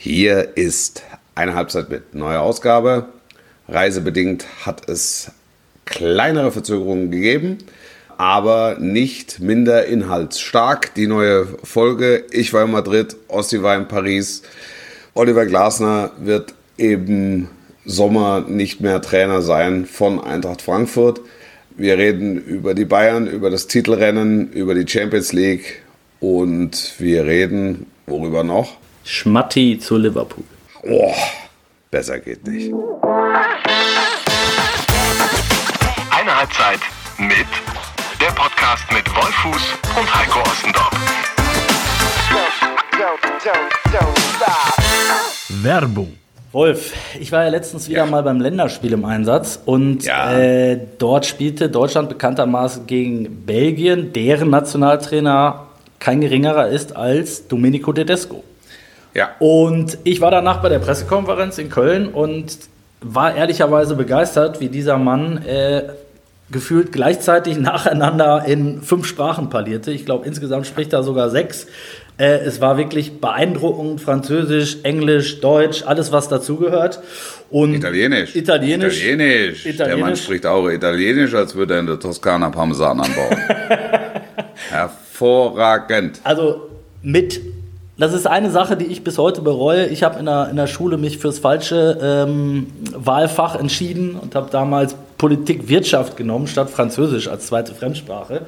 Hier ist eine Halbzeit mit neuer Ausgabe. Reisebedingt hat es kleinere Verzögerungen gegeben, aber nicht minder inhaltsstark. Die neue Folge. Ich war in Madrid, Ossi war in Paris. Oliver Glasner wird eben Sommer nicht mehr Trainer sein von Eintracht Frankfurt. Wir reden über die Bayern, über das Titelrennen, über die Champions League und wir reden, worüber noch? Schmatti zu Liverpool. Oh, besser geht nicht. Eine Halbzeit mit der Podcast mit Wolfuß und Heiko Ostendorf. Werbung. Wolf, ich war ja letztens wieder Ja. mal beim Länderspiel im Einsatz und Ja. äh, dort spielte Deutschland bekanntermaßen gegen Belgien, deren Nationaltrainer kein geringerer ist als Domenico Tedesco. Ja. Und ich war danach bei der Pressekonferenz in Köln und war ehrlicherweise begeistert, wie dieser Mann äh, gefühlt gleichzeitig nacheinander in fünf Sprachen parlierte. Ich glaube, insgesamt spricht er sogar sechs. Äh, es war wirklich beeindruckend. Französisch, Englisch, Deutsch, alles, was dazugehört. Und Italienisch. Italienisch. Italienisch. Der Mann Italienisch. spricht auch Italienisch, als würde er in der Toskana Parmesan anbauen. Hervorragend. Also mit, das ist eine Sache, die ich bis heute bereue. Ich habe in der, in der Schule mich fürs falsche ähm, Wahlfach entschieden und habe damals Politik Wirtschaft genommen statt Französisch als zweite Fremdsprache.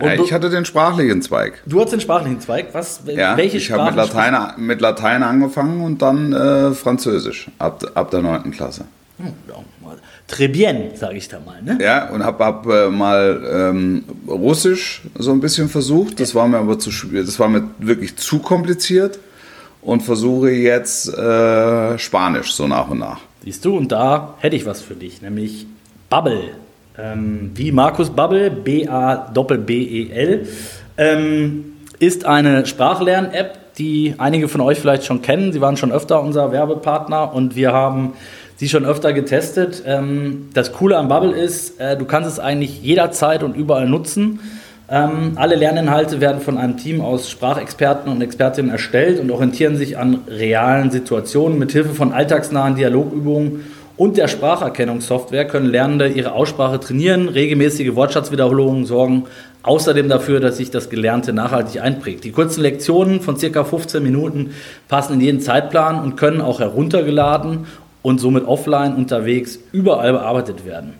Und Ja, ich hatte den sprachlichen Zweig. du hast den sprachlichen Zweig. Was, Ja, welche ich habe mit Latein, mit Latein angefangen und dann äh, Französisch ab, ab der 9. Klasse. Mal. Très bien, sage ich da mal. Ne? Ja, und habe hab, äh, mal ähm, Russisch so ein bisschen versucht. Das war mir aber zu das war mir wirklich zu kompliziert und versuche jetzt äh, Spanisch so nach und nach. Siehst du, und da hätte ich was für dich, nämlich Bubble. Ähm, wie Markus Bubble, B-A-B-B-E-L, ähm, ist eine Sprachlern-App, die einige von euch vielleicht schon kennen. Sie waren schon öfter unser Werbepartner und wir haben sie schon öfter getestet. Ähm, das Coole an Bubble ist, äh, du kannst es eigentlich jederzeit und überall nutzen. Ähm, alle Lerninhalte werden von einem Team aus Sprachexperten und Expertinnen erstellt und orientieren sich an realen Situationen. Mit Hilfe von alltagsnahen Dialogübungen und der Spracherkennungssoftware können Lernende ihre Aussprache trainieren. Regelmäßige Wortschatzwiederholungen sorgen außerdem dafür, dass sich das Gelernte nachhaltig einprägt. Die kurzen Lektionen von circa 15 Minuten passen in jeden Zeitplan und können auch heruntergeladen und somit offline unterwegs überall bearbeitet werden.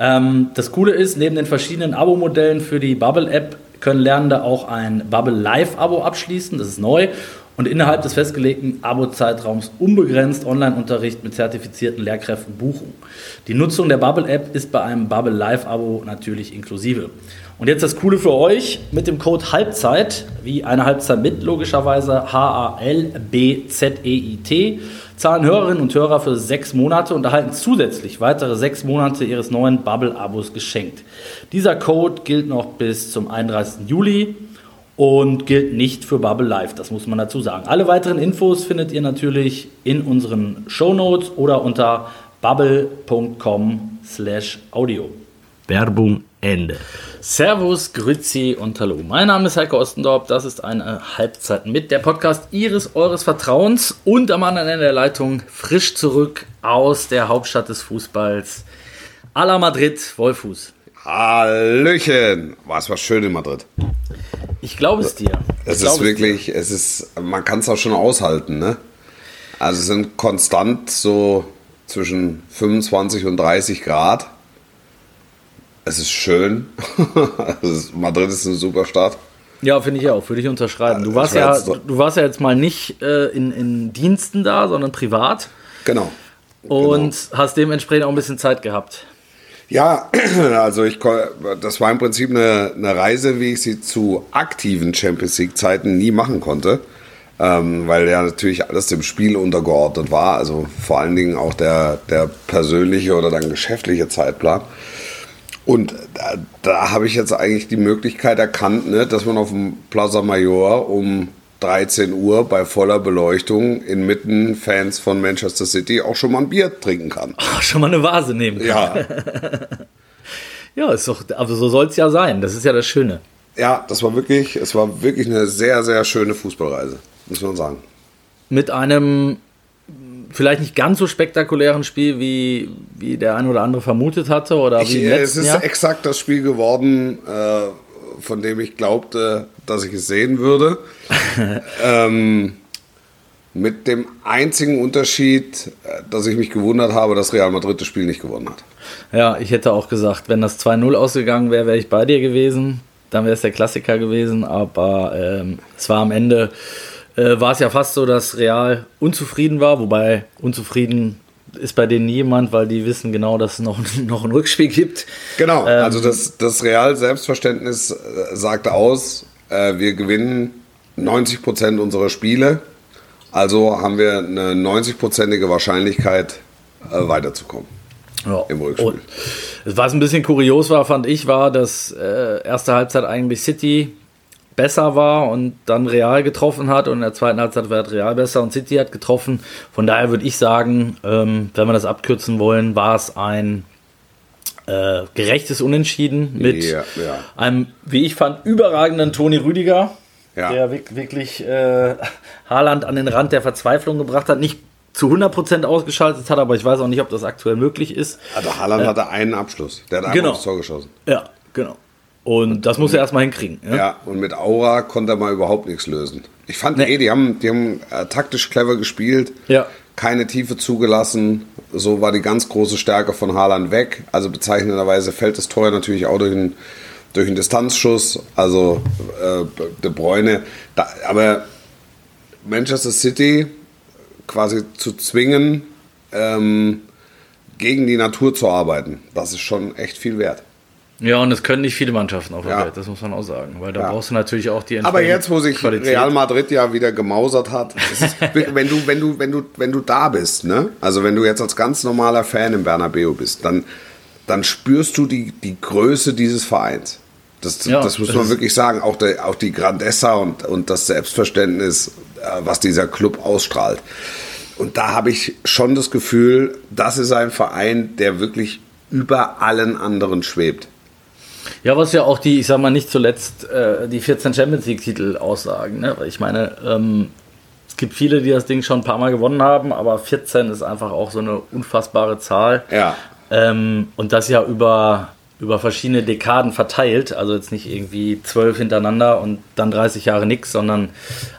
Ähm, das Coole ist, neben den verschiedenen Abo-Modellen für die Bubble-App können Lernende auch ein Bubble Live-Abo abschließen. Das ist neu. Und innerhalb des festgelegten Abo-Zeitraums unbegrenzt Online-Unterricht mit zertifizierten Lehrkräften buchen. Die Nutzung der Bubble-App ist bei einem Bubble Live-Abo natürlich inklusive. Und jetzt das Coole für euch mit dem Code Halbzeit, wie eine Halbzeit mit, logischerweise H-A-L-B-Z-E-I-T, zahlen Hörerinnen und Hörer für sechs Monate und erhalten zusätzlich weitere sechs Monate ihres neuen Bubble-Abos geschenkt. Dieser Code gilt noch bis zum 31. Juli und gilt nicht für Bubble Live, das muss man dazu sagen. Alle weiteren Infos findet ihr natürlich in unseren Shownotes oder unter bubble.com slash audio. Werbung Ende. Servus, Grüezi und Hallo. Mein Name ist Heiko Ostendorp. Das ist eine Halbzeit mit der Podcast Ihres, Eures Vertrauens und am anderen Ende der Leitung frisch zurück aus der Hauptstadt des Fußballs. A la Madrid, Wolfuß. Hallöchen! War es war schön in Madrid. Ich glaube es dir. Es ist wirklich, es ist, man kann es auch schon aushalten, ne? Also es sind konstant so zwischen 25 und 30 Grad. Es ist schön. Madrid ist eine super Stadt. Ja, finde ich auch. Würde ich unterschreiben. Du warst, war ja, du warst ja jetzt mal nicht äh, in, in Diensten da, sondern privat Genau. und hast dementsprechend auch ein bisschen Zeit gehabt. Ja, also ich, das war im Prinzip eine, eine Reise, wie ich sie zu aktiven Champions League Zeiten nie machen konnte, ähm, weil ja natürlich alles dem Spiel untergeordnet war, also vor allen Dingen auch der, der persönliche oder dann geschäftliche Zeitplan. Und da, da habe ich jetzt eigentlich die Möglichkeit erkannt, ne, dass man auf dem Plaza Mayor um 13 Uhr bei voller Beleuchtung inmitten Fans von Manchester City auch schon mal ein Bier trinken kann. Ach, schon mal eine Vase nehmen. kann. Ja, Ja, ist doch, also so soll es ja sein. Das ist ja das Schöne. Ja, das war wirklich, es war wirklich eine sehr, sehr schöne Fußballreise, muss man sagen. mit einem vielleicht nicht ganz so spektakulären Spiel, wie, wie der ein oder andere vermutet hatte. Oder Ich, wie im äh, letzten es ist Jahr. exakt das Spiel geworden, äh, von dem ich glaubte, dass ich es sehen würde. ähm, mit dem einzigen Unterschied, äh, dass ich mich gewundert habe, dass Real Madrid das Spiel nicht gewonnen hat. Ja, ich hätte auch gesagt, wenn das 2-0 ausgegangen wäre, wäre ich bei dir gewesen. Dann wäre es der Klassiker gewesen. Aber ähm, es war am Ende, äh, war es ja fast so, dass Real unzufrieden war. Wobei unzufrieden ist bei denen niemand, weil die wissen genau, dass es noch, noch ein Rückspiel gibt. Genau, Ähm, also das, das Real-Selbstverständnis äh, sagte aus, äh, wir gewinnen 90 Prozent unserer Spiele, also haben wir eine 90-prozentige Wahrscheinlichkeit, äh, weiterzukommen. Ja. Im Rückspiel. Und was ein bisschen kurios war, fand ich, war, dass äh, erste Halbzeit eigentlich City besser war und dann Real getroffen hat und in der zweiten Halbzeit war Real besser und City hat getroffen. Von daher würde ich sagen, ähm, wenn wir das abkürzen wollen, war es ein äh, gerechtes Unentschieden mit Ja, ja. einem, wie ich fand, überragenden Toni Rüdiger, Ja. der wirk- wirklich äh, Haaland an den Rand der Verzweiflung gebracht hat. Nicht zu 100% ausgeschaltet hat, aber ich weiß auch nicht, ob das aktuell möglich ist. Also Haaland hatte einen Abschluss, der hat einmal Genau. aufs Tor geschossen. Ja, genau. Und das muss er erstmal hinkriegen. Ja? Ja, und mit Aura konnte er mal überhaupt nichts lösen. Ich fand Nee. eh, die haben, die haben äh, taktisch clever gespielt, Ja. keine Tiefe zugelassen. So war die ganz große Stärke von Haaland weg. Also bezeichnenderweise fällt das Tor natürlich auch durch einen, durch einen Distanzschuss. Also äh, De Bruyne. Da, aber Manchester City quasi zu zwingen, ähm, gegen die Natur zu arbeiten, das ist schon echt viel wert. Ja, und es können nicht viele Mannschaften auf der Ja. Welt, das muss man auch sagen. Weil da Ja. brauchst du natürlich auch die Aber jetzt, wo sich Qualität. Real Madrid ja wieder gemausert hat, ist, wenn du, wenn du, wenn du, wenn du da bist, ne? Also wenn du jetzt als ganz normaler Fan im Bernabeu bist, dann, dann spürst du die, die Größe dieses Vereins. Das, Ja, das muss man wirklich sagen. Auch, der, auch die Grandessa und, und das Selbstverständnis, äh, was dieser Club ausstrahlt. Und da habe ich schon das Gefühl, das ist ein Verein, der wirklich über allen anderen schwebt. Ja, was ja auch die, ich sag mal nicht zuletzt, äh, die 14 Champions League-Titel aussagen. Ne? Weil Ich meine, ähm, es gibt viele, die das Ding schon ein paar Mal gewonnen haben, aber 14 ist einfach auch so eine unfassbare Zahl. Ja. Ähm, und das ja über, über verschiedene Dekaden verteilt. Also jetzt nicht irgendwie zwölf hintereinander und dann 30 Jahre nix, sondern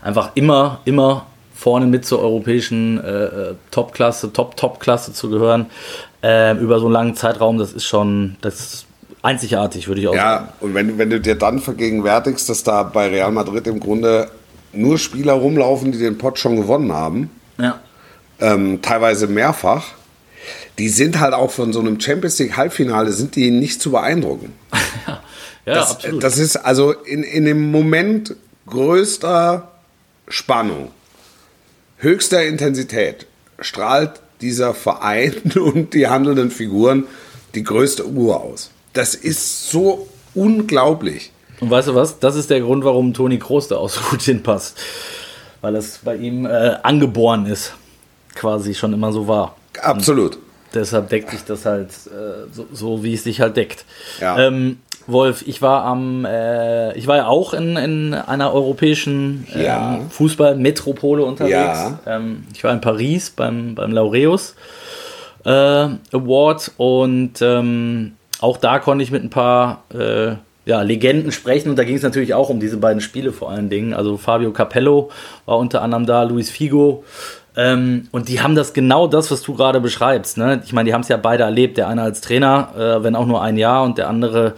einfach immer, immer vorne mit zur europäischen äh, äh, Top-Klasse, Top-Top-Klasse zu gehören. Ähm, über so einen langen Zeitraum, das ist schon, das einzigartig, würde ich auch sagen. Ja, und wenn, wenn du dir dann vergegenwärtigst, dass da bei Real Madrid im Grunde nur Spieler rumlaufen, die den Pott schon gewonnen haben, Ja. ähm, teilweise mehrfach, die sind halt auch von so einem Champions League Halbfinale, sind die nicht zu beeindrucken. Ja, Das, absolut. das ist also in, in dem Moment größter Spannung, höchster Intensität strahlt dieser Verein und die handelnden Figuren die größte Ruhe aus. Das ist so unglaublich. Und weißt du was? Das ist der Grund, warum Toni Kroos da auch so gut hinpasst. Weil das bei ihm äh, angeboren ist. Quasi schon immer so war. Absolut. Deshalb deckt sich das halt äh, so, so, wie es sich halt deckt. Ja. Ähm, Wolf, ich war am, äh, ich war ja auch in, in einer europäischen ähm, Ja. Fußballmetropole unterwegs. Ja. Ähm, ich war in Paris beim, beim Laureus äh, Award und ähm, auch da konnte ich mit ein paar äh, ja, Legenden sprechen und da ging es natürlich auch um diese beiden Spiele vor allen Dingen. Also Fabio Capello war unter anderem da, Luis Figo. Ähm, und die haben das genau das, was du gerade beschreibst. Ne? Ich meine, die haben es ja beide erlebt. Der eine als Trainer, äh, wenn auch nur ein Jahr, und der andere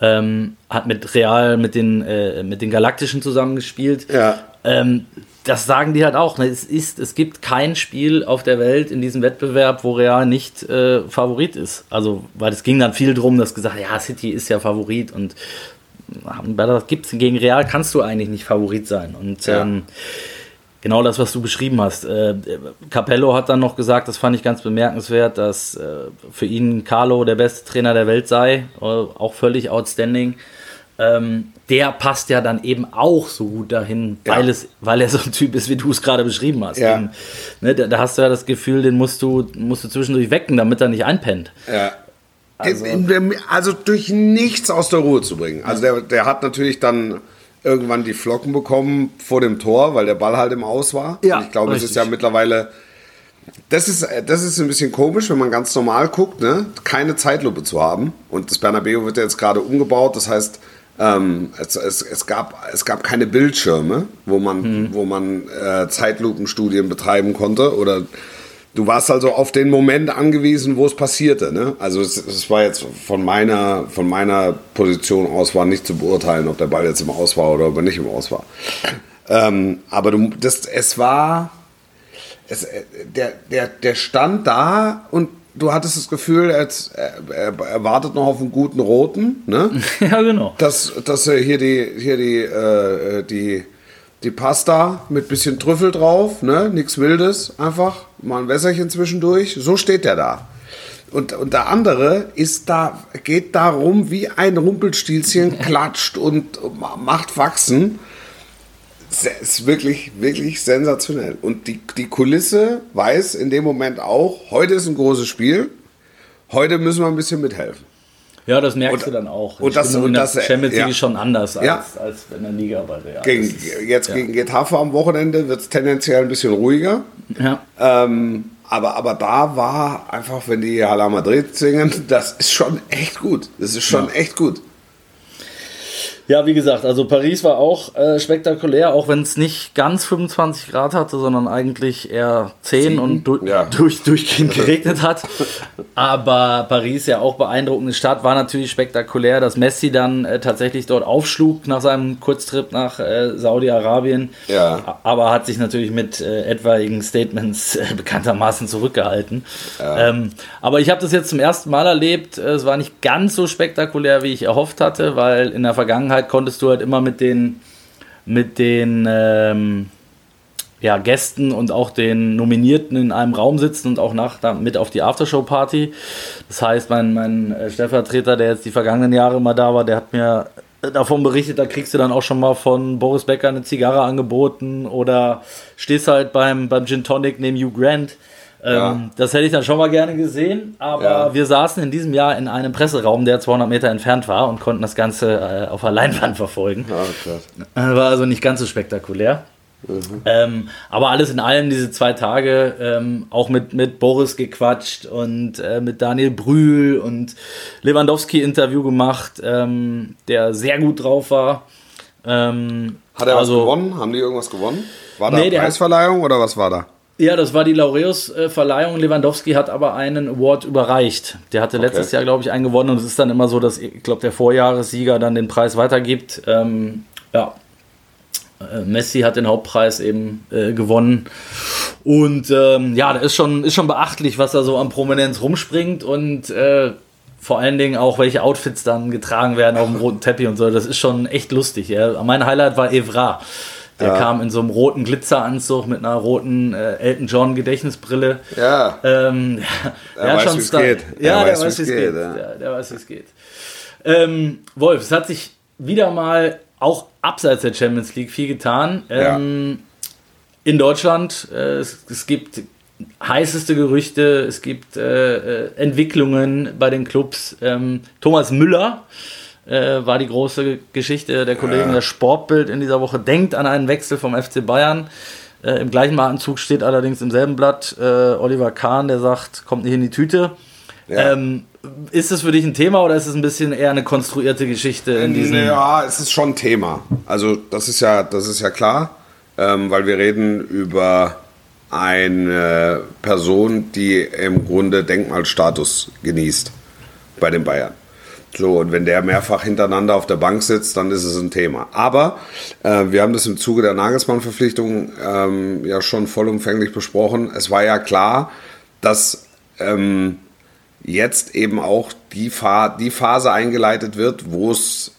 ähm, hat mit Real, mit den, äh, mit den Galaktischen zusammengespielt. Ja. Ähm, das sagen die halt auch. Ne? Es, ist, es gibt kein Spiel auf der Welt in diesem Wettbewerb, wo Real nicht äh, Favorit ist. Also, weil es ging dann viel drum, dass gesagt, ja, City ist ja Favorit und bei das gibt's gegen Real kannst du eigentlich nicht Favorit sein. Und Ja. ähm, genau das, was du beschrieben hast. Äh, Capello hat dann noch gesagt, das fand ich ganz bemerkenswert, dass äh, für ihn Carlo der beste Trainer der Welt sei, äh, auch völlig outstanding. Ähm, der passt ja dann eben auch so gut dahin, Ja. weil, es, weil er so ein Typ ist, wie du es gerade beschrieben hast. Ja. Eben, ne, da, da hast du ja das Gefühl, den musst du, musst du zwischendurch wecken, damit er nicht einpennt. Ja. Also- Also, durch nichts aus der Ruhe zu bringen. Also der, der hat natürlich dann irgendwann die Flocken bekommen vor dem Tor, weil der Ball halt im Aus war. Ja, Und ich glaube, es ist richtig. ja mittlerweile. Das ist, das ist ein bisschen komisch, wenn man ganz normal guckt, ne? keine Zeitlupe zu haben. Und das Bernabeu wird ja jetzt gerade umgebaut. Das heißt, ähm, es, es, es, gab, es gab keine Bildschirme, wo man, Hm. wo man äh, Zeitlupenstudien betreiben konnte. Oder du warst also auf den Moment angewiesen, wo es passierte. Ne? Also es, es war jetzt von meiner, von meiner Position aus war nicht zu beurteilen, ob der Ball jetzt im Aus war oder ob er nicht im Aus war. Ähm, aber du, das, es war, es, äh, der, der, der stand da und du hattest das Gefühl, er, er, er wartet noch auf einen guten Roten. Ne? ja, genau. dass, dass er hier die, hier die, äh, die, die Pasta mit bisschen Trüffel drauf, ne? Nichts Wildes, einfach mal ein Wässerchen zwischendurch. So steht der da. Und, und der andere ist da, geht da rum wie ein Rumpelstilzchen, klatscht und macht wachsen. Es ist wirklich, wirklich sensationell. Und die, die Kulisse weiß in dem Moment auch, heute ist ein großes Spiel, heute müssen wir ein bisschen mithelfen. Ja, das merkst Und- du dann auch. und Die das- und das, äh, Champions League ja. ist schon anders als, Ja. als in der Liga bei Real. Gegen, Das- jetzt ja. gegen Getafe am Wochenende wird es tendenziell ein bisschen ruhiger. Ja. Ähm, aber, aber da war einfach, wenn die Hala Madrid singen, das ist schon echt gut. Das ist schon echt gut. Ja, wie gesagt, also Paris war auch äh, spektakulär, auch wenn es nicht ganz 25 Grad hatte, sondern eigentlich eher 10 und du Ja. durch, durchgehend geregnet hat. Aber Paris ja auch beeindruckende Stadt, war natürlich spektakulär, dass Messi dann äh, tatsächlich dort aufschlug nach seinem Kurztrip nach äh, Saudi-Arabien. Ja. Aber hat sich natürlich mit äh, etwaigen Statements äh, bekanntermaßen zurückgehalten. Ähm, aber ich habe das jetzt zum ersten Mal erlebt. Äh, Es war nicht ganz so spektakulär, wie ich erhofft hatte, weil in der Vergangenheit konntest du halt immer mit den, mit den ähm, ja, Gästen und auch den Nominierten in einem Raum sitzen und auch nach, mit auf die Aftershow-Party. Das heißt, mein, mein äh, Stellvertreter, der jetzt die vergangenen Jahre immer da war, der hat mir davon berichtet, da kriegst du dann auch schon mal von Boris Becker eine Zigarre angeboten oder stehst halt beim, beim Gin Tonic neben Hugh Grant. Ähm. Das hätte ich dann schon mal gerne gesehen, aber wir saßen in diesem Jahr in einem Presseraum, der 200 Meter entfernt war und konnten das Ganze äh, auf der Leinwand verfolgen. Krass. Äh, War also nicht ganz so spektakulär. Ähm, aber alles in allem diese zwei Tage ähm, auch mit, mit Boris gequatscht und äh, mit Daniel Brühl und Lewandowski Interview gemacht, ähm, der sehr gut drauf war. Ähm, Hat er also, was gewonnen? Haben die irgendwas gewonnen? War da Nee, der hat- Preisverleihung oder was war da? Ja, das war die Laureus-Verleihung. Lewandowski hat aber einen Award überreicht. Der hatte letztes Jahr, glaube ich, einen gewonnen und es ist dann immer so, dass, ich glaube, der Vorjahressieger dann den Preis weitergibt. Ähm, ja, Äh, Messi hat den Hauptpreis eben äh, gewonnen. Und ähm, ja, da ist schon, ist schon beachtlich, was da so an Prominenz rumspringt und äh, vor allen Dingen auch, welche Outfits dann getragen werden auf dem roten Teppich und so. Das ist schon echt lustig. Ja. Mein Highlight war Evra. Der kam in so einem roten Glitzeranzug mit einer roten äh, Elton John Gedächtnisbrille. Ja. Ähm, ja, Er weiß, schon geht. Ja, Er der weiß, wie es geht, geht. ja. Ja, der weiß, wie es geht. Ähm, Wolf, es hat sich wieder mal auch abseits der Champions League viel getan. Ähm, In Deutschland, äh, es, es gibt heißeste Gerüchte, es gibt äh, äh, Entwicklungen bei den Clubs. Ähm, Thomas Müller äh, war die große Geschichte der Kollegen. Das Sportbild in dieser Woche denkt an einen Wechsel vom FC Bayern. Äh, Im gleichen Atemzug steht allerdings im selben Blatt äh, Oliver Kahn, der sagt, kommt nicht in die Tüte. Ja. Ähm, ist es für dich ein Thema oder ist es ein bisschen eher eine konstruierte Geschichte in diesem? Ja, es ist schon ein Thema. Also das ist ja, das ist ja klar, ähm, weil wir reden über eine Person, die im Grunde Denkmalstatus genießt bei den Bayern. So, und wenn der mehrfach hintereinander auf der Bank sitzt, dann ist es ein Thema. Aber äh, wir haben das im Zuge der Nagelsmann-Verpflichtung ähm, ja schon vollumfänglich besprochen. Es war ja klar, dass ähm, jetzt eben auch die, Fa die Phase eingeleitet wird, wo es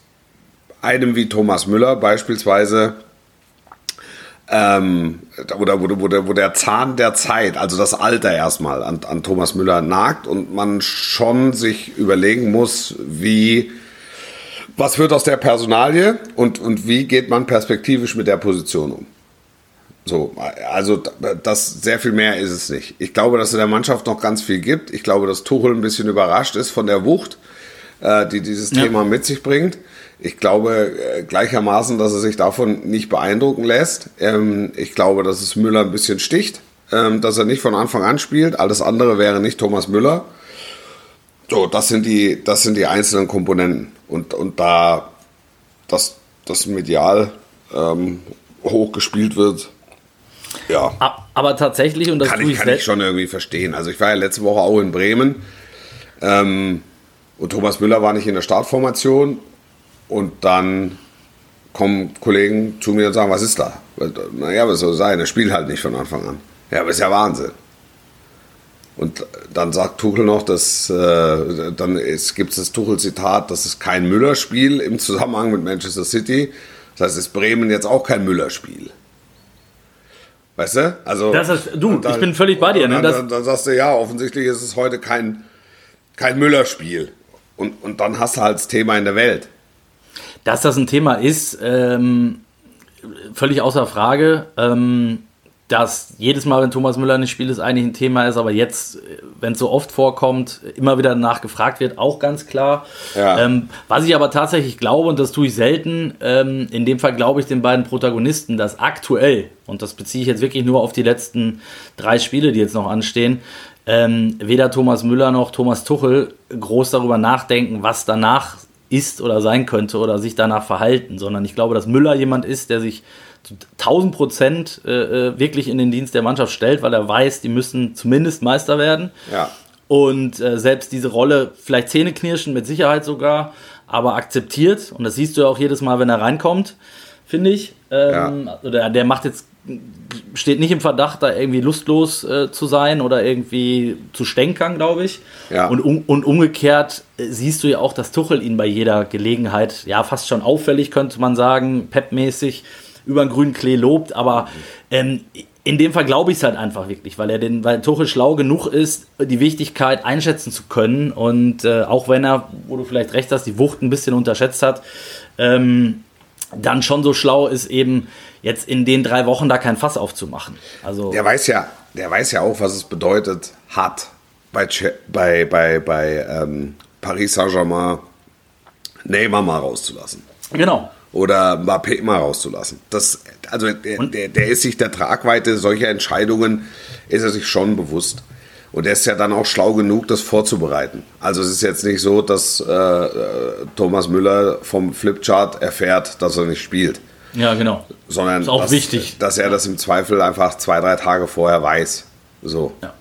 einem wie Thomas Müller beispielsweise ähm, oder wo, wo, der, wo der Zahn der Zeit, also das Alter erstmal an, an Thomas Müller nagt und man schon sich überlegen muss, wie was wird aus der Personalie und, und wie geht man perspektivisch mit der Position um. So, also das sehr viel mehr ist es nicht. Ich glaube, dass es der Mannschaft noch ganz viel gibt. Ich glaube, dass Tuchel ein bisschen überrascht ist von der Wucht, äh, die dieses Ja. Thema mit sich bringt. Ich glaube äh, gleichermaßen, dass er sich davon nicht beeindrucken lässt. Ähm, ich glaube, dass es Müller ein bisschen sticht, ähm, dass er nicht von Anfang an spielt. Alles andere wäre nicht Thomas Müller. So, das sind die, das sind die einzelnen Komponenten. Und, und da das, das medial ähm, hochgespielt wird, ja. Aber tatsächlich, und das kann ich, kann ich schon irgendwie verstehen. Also ich war ja letzte Woche auch in Bremen ähm, und Thomas Müller war nicht in der Startformation und dann kommen Kollegen zu mir und sagen, was ist da? Naja, was soll sein? Er spielt halt nicht von Anfang an. Ja, aber ist ja Wahnsinn. Und dann sagt Tuchel noch, dass äh, dann gibt es das Tuchel-Zitat, das ist kein Müller-Spiel im Zusammenhang mit Manchester City. Das heißt, ist Bremen jetzt auch kein Müller-Spiel. Weißt du? Also, das ist, du, dann, ich bin völlig bei dir. Ne? Dann, dann, dann, sagst du, ja, offensichtlich ist es heute kein, kein Müller-Spiel. Und, und dann hast du halt das Thema in der Welt. Dass das ein Thema ist, ähm, völlig außer Frage. Ähm, dass jedes Mal, wenn Thomas Müller nicht spielt, es eigentlich ein Thema ist, aber jetzt, wenn es so oft vorkommt, immer wieder danach gefragt wird, auch ganz klar. Ja. Ähm, was ich aber tatsächlich glaube, und das tue ich selten, ähm, in dem Fall glaube ich den beiden Protagonisten, dass aktuell, und das beziehe ich jetzt wirklich nur auf die letzten drei Spiele, die jetzt noch anstehen, ähm, weder Thomas Müller noch Thomas Tuchel groß darüber nachdenken, was danach ist oder sein könnte oder sich danach verhalten, sondern ich glaube, dass Müller jemand ist, der sich 1000 Prozent äh, äh, wirklich in den Dienst der Mannschaft stellt, weil er weiß, die müssen zumindest Meister werden. Ja. Und äh, selbst diese Rolle, vielleicht Zähneknirschen, mit Sicherheit sogar, aber akzeptiert. Und das siehst du ja auch jedes Mal, wenn er reinkommt, finde ich. Ähm, ja. Oder der macht jetzt, steht nicht im Verdacht, da irgendwie lustlos äh, zu sein oder irgendwie zu stänkern, glaube ich. Ja. Und, um, und umgekehrt äh, siehst du ja auch, dass Tuchel ihn bei jeder Gelegenheit, ja, fast schon auffällig, könnte man sagen, pepmäßig, über den grünen Klee lobt, aber ähm, in dem Fall glaube ich es halt einfach wirklich, weil er den, weil Tuchel schlau genug ist, die Wichtigkeit einschätzen zu können und äh, auch wenn er, wo du vielleicht recht hast, die Wucht ein bisschen unterschätzt hat, ähm, dann schon so schlau ist, eben jetzt in den drei Wochen da kein Fass aufzumachen. Also der weiß ja, der weiß ja auch, was es bedeutet hat bei bei bei bei ähm, Paris Saint-Germain Neymar mal rauszulassen. Genau oder Mbappé mal rauszulassen. Das, also der, der, der, ist sich der Tragweite solcher Entscheidungen, ist er sich schon bewusst. Und er ist ja dann auch schlau genug, das vorzubereiten. Also es ist jetzt nicht so, dass äh, äh Thomas Müller vom Flipchart erfährt, dass er nicht spielt. Ja, genau. Sondern ist auch dass, wichtig. dass er das im Zweifel einfach zwei, drei Tage vorher weiß. So. Ja.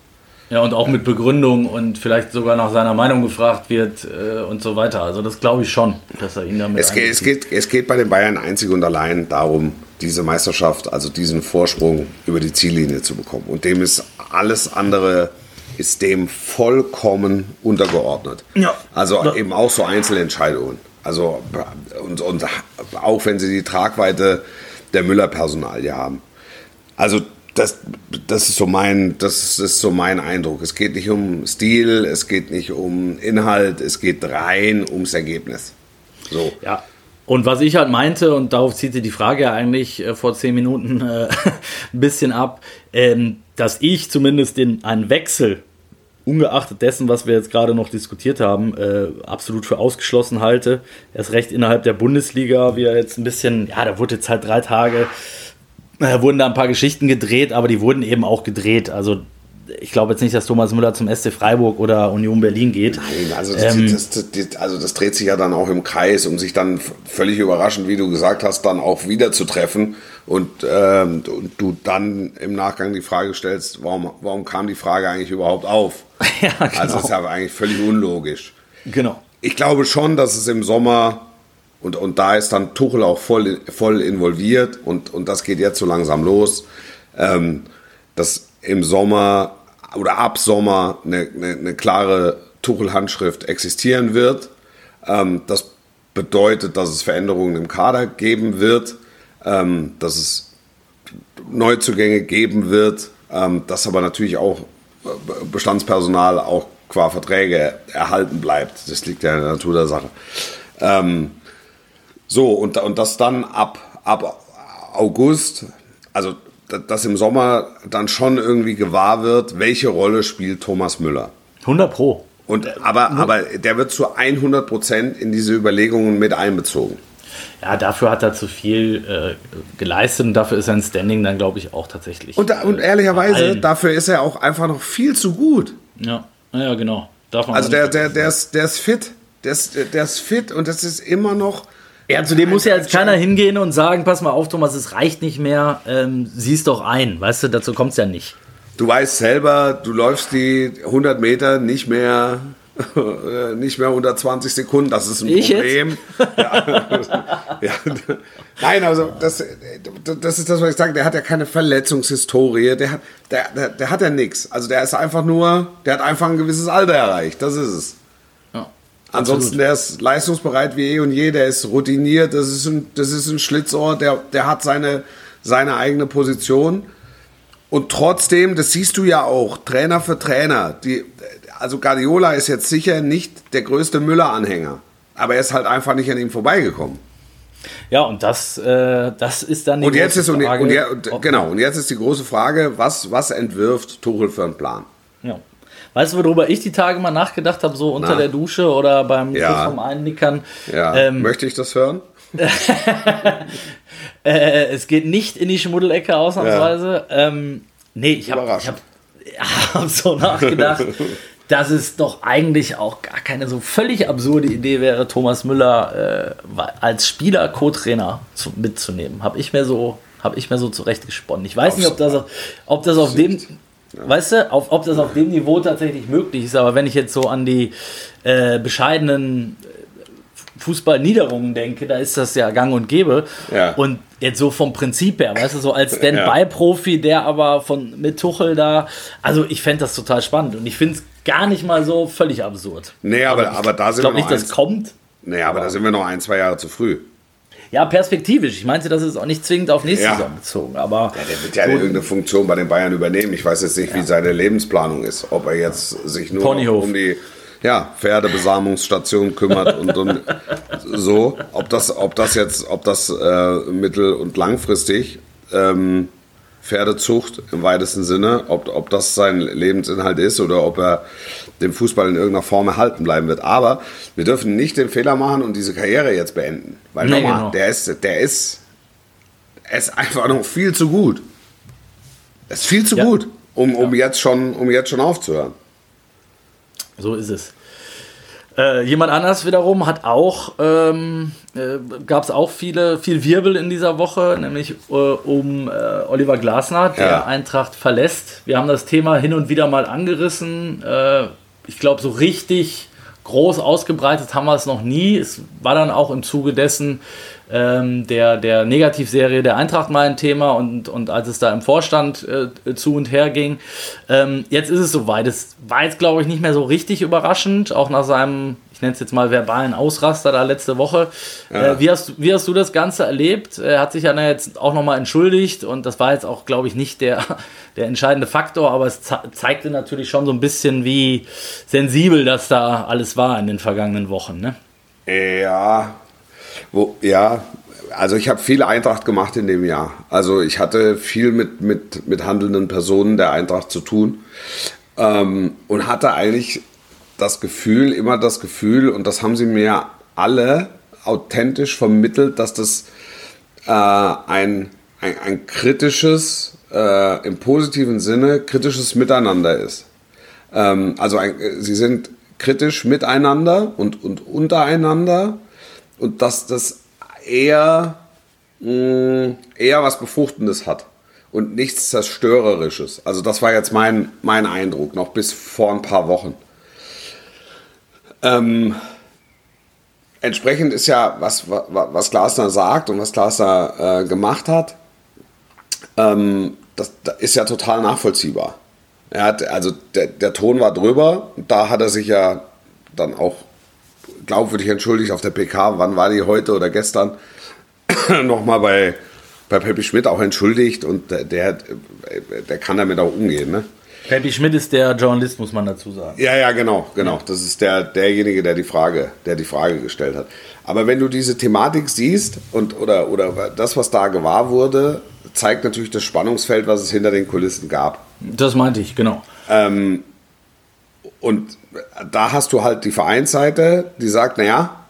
Ja, und auch mit Begründung und vielleicht sogar nach seiner Meinung gefragt wird äh, und so weiter. Also das glaube ich schon, dass er ihn damit. Es geht, es, geht, es geht bei den Bayern einzig und allein darum, diese Meisterschaft, also diesen Vorsprung über die Ziellinie zu bekommen. Und dem ist alles andere ist dem vollkommen untergeordnet. Ja. Also ja. eben auch so Einzelentscheidungen. Also und, und auch wenn sie die Tragweite der Müller-Personalie haben. Also das, das, ist so mein, das ist so mein Eindruck. Es geht nicht um Stil, es geht nicht um Inhalt, es geht rein ums Ergebnis. So. Ja. Und was ich halt meinte, und darauf zieht sich die Frage ja eigentlich äh, vor zehn Minuten äh, ein bisschen ab, ähm, dass ich zumindest den, einen Wechsel, ungeachtet dessen, was wir jetzt gerade noch diskutiert haben, äh, absolut für ausgeschlossen halte. Erst recht innerhalb der Bundesliga, wie er jetzt ein bisschen, ja, da wurde jetzt halt drei Tage äh, wurden da ein paar Geschichten gedreht, aber die wurden eben auch gedreht. Also ich glaube jetzt nicht, dass Thomas Müller zum SC Freiburg oder Union Berlin geht. Nein, also das, ähm, das, das, also das dreht sich ja dann auch im Kreis, um sich dann völlig überraschend, wie du gesagt hast, dann auch wieder zu treffen und, ähm, und du dann im Nachgang die Frage stellst, warum, warum kam die Frage eigentlich überhaupt auf? ja, genau. Also das ist ja eigentlich völlig unlogisch. Genau. Ich glaube schon, dass es im Sommer und, und da ist dann Tuchel auch voll, voll involviert und, und das geht jetzt so langsam los, ähm, dass im Sommer oder ab Sommer eine, eine, eine klare Tuchel-Handschrift existieren wird. Ähm, das bedeutet, dass es Veränderungen im Kader geben wird, ähm, dass es Neuzugänge geben wird, ähm, dass aber natürlich auch äh, Bestandspersonal auch qua Verträge erhalten bleibt. Das liegt ja in der Natur der Sache. Ähm, so, und, und das dann ab, ab August, also dass im Sommer dann schon irgendwie gewahr wird, welche Rolle spielt Thomas Müller. 100 Pro. Und, aber, aber der wird zu 100 Prozent in diese Überlegungen mit einbezogen. Ja, dafür hat er zu viel äh, geleistet und dafür ist sein Standing dann, glaube ich, auch tatsächlich. Und, da, und äh, ehrlicherweise, dafür ist er auch einfach noch viel zu gut. Ja, ja, genau. Darf man Also auch der, der, der, ist, der ist fit. Der ist, der ist fit und das ist immer noch. Ja, zu dem muss ja jetzt keiner hingehen und sagen, pass mal auf, Thomas, es reicht nicht mehr, ähm, sieh's doch ein. Weißt du, dazu kommt's ja nicht. Du weißt selber, du läufst die 100 Meter nicht mehr, nicht mehr unter 20 Sekunden. Das ist ein Ich Problem. Ja. ja. Nein, also das, das ist das, was ich sage. Der hat ja keine Verletzungshistorie. Der hat, der, der, der hat ja nichts. Also der ist einfach nur, der hat einfach ein gewisses Alter erreicht. Das ist es. Ja, Ansonsten, der ist leistungsbereit wie eh und je, der ist routiniert, das ist ein, das ist ein Schlitzohr, der, der hat seine, seine eigene Position. Und trotzdem, das siehst du ja auch, Trainer für Trainer. Die, also Guardiola ist jetzt sicher nicht der größte Müller-Anhänger, aber er ist halt einfach nicht an ihm vorbeigekommen. Ja, und das, äh, das ist dann die Und jetzt ist und, Frage, und, ja, und genau und jetzt ist die große Frage, was, was entwirft Tuchel für einen Plan? Ja. Weißt du, worüber ich die Tage mal nachgedacht habe, so unter Na. der Dusche oder beim Ja. vorm Einnickern? Ja, Ähm, möchte ich das hören? Äh, es geht nicht in die Schmuddelecke ausnahmsweise. Ähm, nee, ich habe hab, ja, hab so nachgedacht, dass es doch eigentlich auch gar keine so völlig absurde Idee wäre, Thomas Müller äh, als Spieler Co-Trainer zu, mitzunehmen. Habe ich mir so habe ich mir so zurechtgesponnen. Ich weiß nicht, ob das, auf- ob das auf dem, weißt du, auf, ob das auf dem Niveau tatsächlich möglich ist, aber wenn ich jetzt so an die äh, bescheidenen Fußballniederungen denke, da ist das ja gang und gäbe. Ja. Und jetzt so vom Prinzip her, weißt du, so als Ja. Stand-by-Profi, der aber von mit Tuchel da, also ich fände das total spannend und ich finde es gar nicht mal so völlig absurd. Nee, aber, aber da Ich sind wir glaube noch nicht, das eins, kommt. nee, aber da sind wir noch ein, zwei Jahre zu früh. Ja, perspektivisch. Ich meinte, das ist auch nicht zwingend auf nächste Ja. Saison bezogen, aber Der wird ja irgendeine Funktion bei den Bayern übernehmen. Ich weiß jetzt nicht, wie seine Lebensplanung ist. Ob er jetzt sich nur Ponyhof. um die ja, Pferdebesamungsstation kümmert und, und so. Ob das, ob das jetzt, ob das äh, mittel- und langfristig ähm, Pferdezucht im weitesten Sinne, ob, ob das sein Lebensinhalt ist oder ob er dem Fußball in irgendeiner Form erhalten bleiben wird. Aber wir dürfen nicht den Fehler machen und diese Karriere jetzt beenden. Weil Nee, nochmal, genau. der ist, der ist, er ist einfach noch viel zu gut. Er ist viel zu Ja. gut, um, um, jetzt schon, um jetzt schon aufzuhören. So ist es. Äh, jemand anders wiederum hat auch, ähm, äh, gab es auch viele, viel Wirbel in dieser Woche, nämlich äh, um äh, Oliver Glasner, der Ja. Eintracht verlässt. Wir haben das Thema hin und wieder mal angerissen. Äh, ich glaube, so richtig groß ausgebreitet haben wir es noch nie. Es war dann auch im Zuge dessen ähm, der, der Negativserie der Eintracht mal ein Thema und, und als es da im Vorstand äh, zu und her ging. Ähm, jetzt ist es soweit. Es war jetzt, glaube ich, nicht mehr so richtig überraschend, auch nach seinem, ich nenne es jetzt mal verbalen Ausraster da letzte Woche. Äh, wie, hast, du- wie hast du das Ganze erlebt? Er hat sich ja jetzt auch nochmal entschuldigt und das war jetzt auch, glaube ich, nicht der, der entscheidende Faktor, aber es ze zeigte natürlich schon so ein bisschen, wie sensibel das da alles war in den vergangenen Wochen. Ne? Ja, wo, ja, also ich habe viel Eintracht gemacht in dem Jahr. Also ich hatte viel mit, mit, mit handelnden Personen der Eintracht zu tun ähm, und hatte eigentlich das Gefühl, immer das Gefühl, und das haben sie mir alle authentisch vermittelt, dass das äh, ein, ein, ein kritisches, äh, im positiven Sinne, kritisches Miteinander ist. Ähm, also ein, äh, sie sind kritisch miteinander und, und untereinander und dass das eher, mh, eher was Befruchtendes hat und nichts Zerstörerisches. Also das war jetzt mein, mein Eindruck, noch bis vor ein paar Wochen. Ähm, entsprechend ist ja, was, was, was Glasner sagt und was Glasner äh, gemacht hat, ähm, das, das ist ja total nachvollziehbar. Er hat, also der, der Ton war drüber, da hat er sich ja dann auch glaubwürdig entschuldigt auf der PK, wann war die heute oder gestern, nochmal bei, bei Peppi Schmidt auch entschuldigt und der, der, kann damit auch umgehen. Ne? Peppi Schmidt ist der Journalist, muss man dazu sagen. Ja, ja, genau, genau. Das ist der, derjenige, der die Frage, der die Frage gestellt hat. Aber wenn du diese Thematik siehst und oder, oder das, was da gewahr wurde, zeigt natürlich das Spannungsfeld, was es hinter den Kulissen gab. Das meinte ich, genau. Und und da hast du halt die Vereinsseite, die sagt, naja,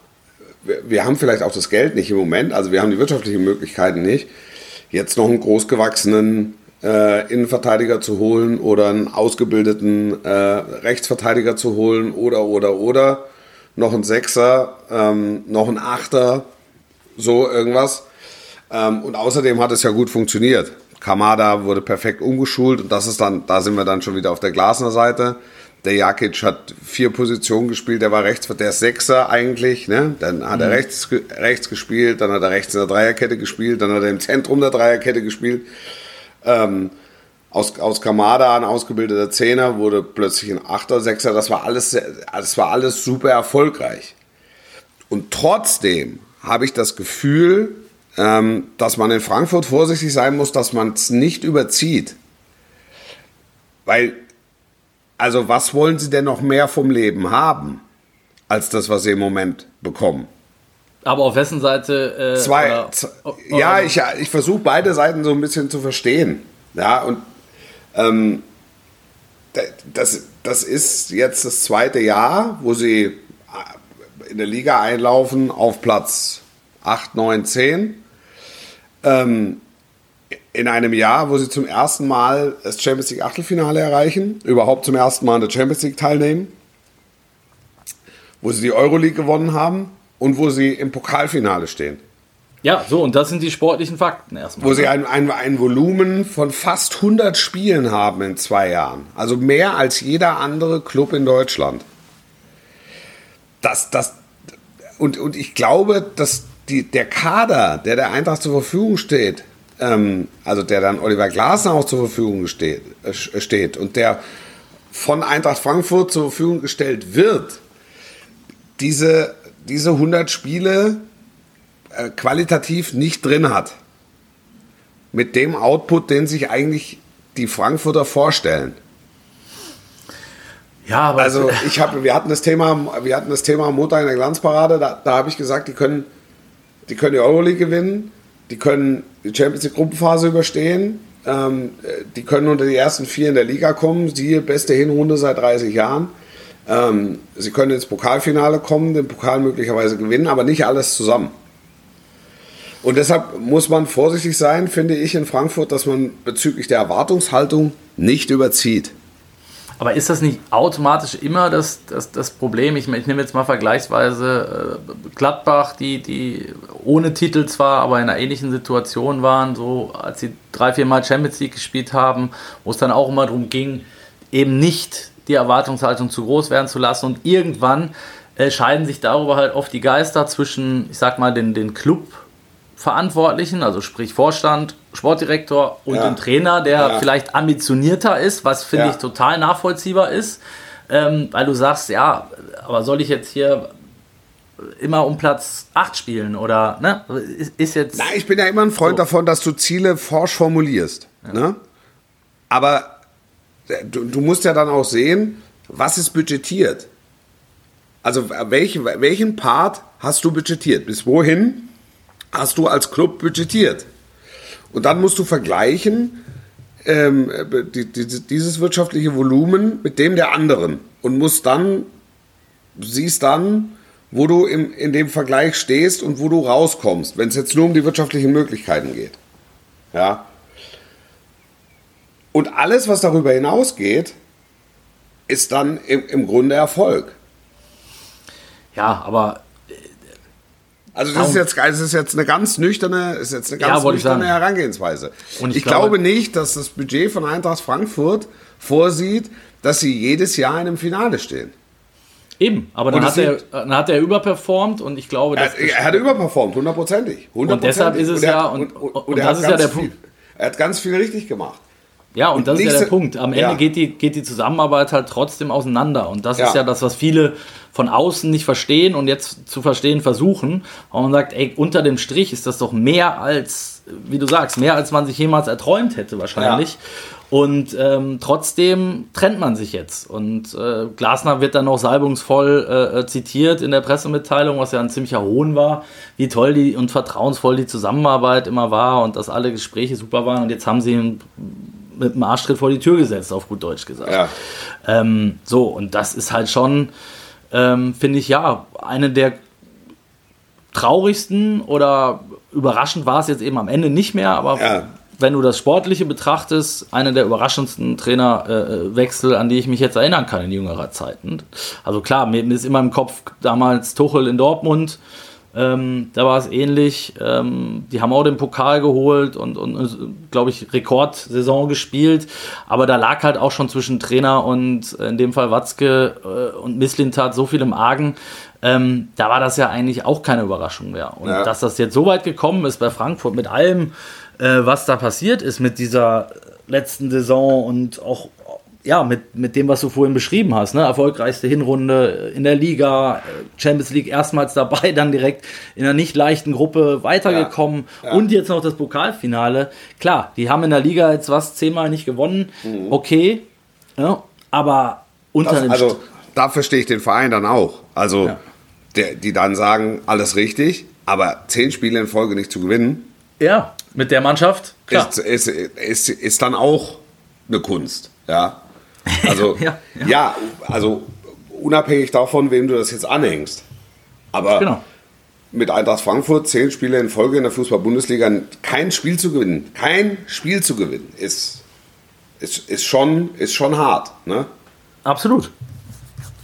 wir, wir haben vielleicht auch das Geld nicht im Moment, also wir haben die wirtschaftlichen Möglichkeiten nicht, jetzt noch einen großgewachsenen äh, Innenverteidiger zu holen oder einen ausgebildeten äh, Rechtsverteidiger zu holen oder, oder, oder, noch einen Sechser, ähm, noch einen Achter, so irgendwas. Ähm, und außerdem hat es ja gut funktioniert. Kamada wurde perfekt umgeschult und das ist dann, da sind wir dann schon wieder auf der Glasner Seite. Der Jakic hat vier Positionen gespielt, der war rechts, der ist Sechser eigentlich, ne? Dann hat er rechts, rechts gespielt, dann hat er rechts in der Dreierkette gespielt, dann hat er im Zentrum der Dreierkette gespielt. Ähm, aus, aus Kamada ein ausgebildeter Zehner wurde plötzlich ein Achter, Sechser. Das war alles, das war alles super erfolgreich. Und trotzdem habe ich das Gefühl, ähm, dass man in Frankfurt vorsichtig sein muss, dass man es nicht überzieht. Weil, also was wollen sie denn noch mehr vom Leben haben, als das, was sie im Moment bekommen? Aber auf wessen Seite? Äh, Zwei, oder- z- o- ja, oder- ich, ich versuche beide Seiten so ein bisschen zu verstehen. Ja, und ähm, da- das, das ist jetzt das zweite Jahr, wo sie äh, in der Liga einlaufen auf Platz 8, 9, 10. Ähm, in einem Jahr, wo sie zum ersten Mal das Champions League Achtelfinale erreichen, überhaupt zum ersten Mal an der Champions League teilnehmen, wo sie die Euroleague gewonnen haben und wo sie im Pokalfinale stehen. Ja, so, und das sind die sportlichen Fakten erstmal. Wo sie ein, ein, ein Volumen von fast 100 Spielen haben in zwei Jahren. Also mehr als jeder andere Club in Deutschland. Das, das, und, und ich glaube, dass die, der Kader, der der Eintracht zur Verfügung steht, ähm, also der dann Oliver Glasner auch zur Verfügung steht, äh, steht und der von Eintracht Frankfurt zur Verfügung gestellt wird, diese, diese 100 Spiele äh, qualitativ nicht drin hat. Mit dem Output, den sich eigentlich die Frankfurter vorstellen. ja, aber Also ich habe, wir hatten das Thema, wir hatten das Thema am Montag in der Glanzparade. Da, da habe ich gesagt, die können, die können die Euroleague gewinnen, die können die Champions League Gruppenphase überstehen, ähm, äh, die können unter die ersten vier in der Liga kommen. Siehe beste Hinrunde seit 30 Jahren. Ähm, sie können ins Pokalfinale kommen, den Pokal möglicherweise gewinnen, aber nicht alles zusammen. Und deshalb muss man vorsichtig sein, finde ich, in Frankfurt, dass man bezüglich der Erwartungshaltung nicht überzieht. Aber ist das nicht automatisch immer das, das, das Problem? Ich, ich nehme jetzt mal vergleichsweise äh, Gladbach, die, die ohne Titel zwar, aber in einer ähnlichen Situation waren, so als sie drei, vier Mal Champions League gespielt haben, wo es dann auch immer darum ging, eben nicht die Erwartungshaltung zu groß werden zu lassen. Und irgendwann äh, scheiden sich darüber halt oft die Geister zwischen, ich sag mal, den, den Club. Verantwortlichen, also sprich Vorstand, Sportdirektor und Ja. dem Trainer, der Ja. vielleicht ambitionierter ist, was finde Ja. ich total nachvollziehbar ist, ähm, weil du sagst, ja, aber soll ich jetzt hier immer um Platz 8 spielen oder ne? Ist, ist jetzt. Na, ich bin ja immer ein Freund So. davon, dass du Ziele forsch formulierst. Ne? Aber äh, du, du musst ja dann auch sehen, was ist budgetiert. Also welche, welchen Part hast du budgetiert? Bis wohin hast du als Club budgetiert? Und dann musst du vergleichen ähm, die, die, dieses wirtschaftliche Volumen mit dem der anderen und musst dann, siehst dann, wo du im, in dem Vergleich stehst und wo du rauskommst, wenn es jetzt nur um die wirtschaftlichen Möglichkeiten geht. Ja. Und alles, was darüber hinausgeht, ist dann im, im Grunde Erfolg. Ja, aber Also das ist, jetzt, das ist jetzt eine ganz nüchterne, ist jetzt eine Ja, ganz ich nüchterne. Herangehensweise. Und ich ich glaube, glaube- nicht, dass das Budget von Eintracht Frankfurt vorsieht, dass sie jedes Jahr in einem Finale stehen. eben, aber dann Und hat, er, dann hat er überperformt und ich glaube, Er, dass er hat überperformt, hundertprozentig. Und deshalb ist es er ja- hat- und- und er das ist ja der Punkt. Er hat ganz viel richtig gemacht. Ja, und, Und das ist ja nächste- der Punkt. Am Ende Ja. geht, die, geht die Zusammenarbeit halt trotzdem auseinander. Und das Ja. ist ja das, was viele von außen nicht verstehen und jetzt zu verstehen versuchen. Und man sagt, ey, unter dem Strich ist das doch mehr als, wie du sagst, mehr als man sich jemals erträumt hätte wahrscheinlich. Und ähm, trotzdem trennt man sich jetzt. Und äh, Glasner wird dann noch salbungsvoll äh, zitiert in der Pressemitteilung, was ja ein ziemlicher Hohn war, wie toll die und vertrauensvoll die Zusammenarbeit immer war und dass alle Gespräche super waren. Und jetzt haben sie ihn mit dem Arschtritt vor die Tür gesetzt, auf gut Deutsch gesagt. Ja. Ähm, so, und das ist halt schon, ähm, finde ich, ja, eine der traurigsten oder überraschend war es jetzt eben am Ende nicht mehr, aber Ja. wenn du das Sportliche betrachtest, einer der überraschendsten Trainerwechsel, an die ich mich jetzt erinnern kann in jüngerer Zeit. Und Also klar, mir, mir ist immer im Kopf damals Tuchel in Dortmund, ähm, da war es ähnlich. Ähm, die haben auch den Pokal geholt und, und, und glaube ich, Rekordsaison gespielt. Aber da lag halt auch schon zwischen Trainer und äh, in dem Fall Watzke äh, und Misslintat so viel im Argen. Ähm, da war das ja eigentlich auch keine Überraschung mehr. Und Ja. dass das jetzt so weit gekommen ist bei Frankfurt mit allem, äh, was da passiert ist mit dieser letzten Saison und auch ja, mit, mit dem, was du vorhin beschrieben hast, ne? erfolgreichste Hinrunde in der Liga, äh, Champions League erstmals dabei, dann direkt in einer nicht leichten Gruppe weitergekommen Ja, ja. und jetzt noch das Pokalfinale. Klar, die haben in der Liga jetzt was zehnmal nicht gewonnen, okay, ja, aber unter Das, also da verstehe ich den Verein dann auch. Also der, die dann sagen, alles richtig, aber zehn Spiele in Folge nicht zu gewinnen, ja, mit der Mannschaft, klar. ist, ist, ist, ist dann auch eine Kunst. Ja. Also, Ja, ja, ja. also unabhängig davon, wem du das jetzt anhängst. Aber Genau. mit Eintracht Frankfurt zehn Spiele in Folge in der Fußball-Bundesliga kein Spiel zu gewinnen, kein Spiel zu gewinnen, ist, ist, ist, schon, ist schon hart. Ne? Absolut.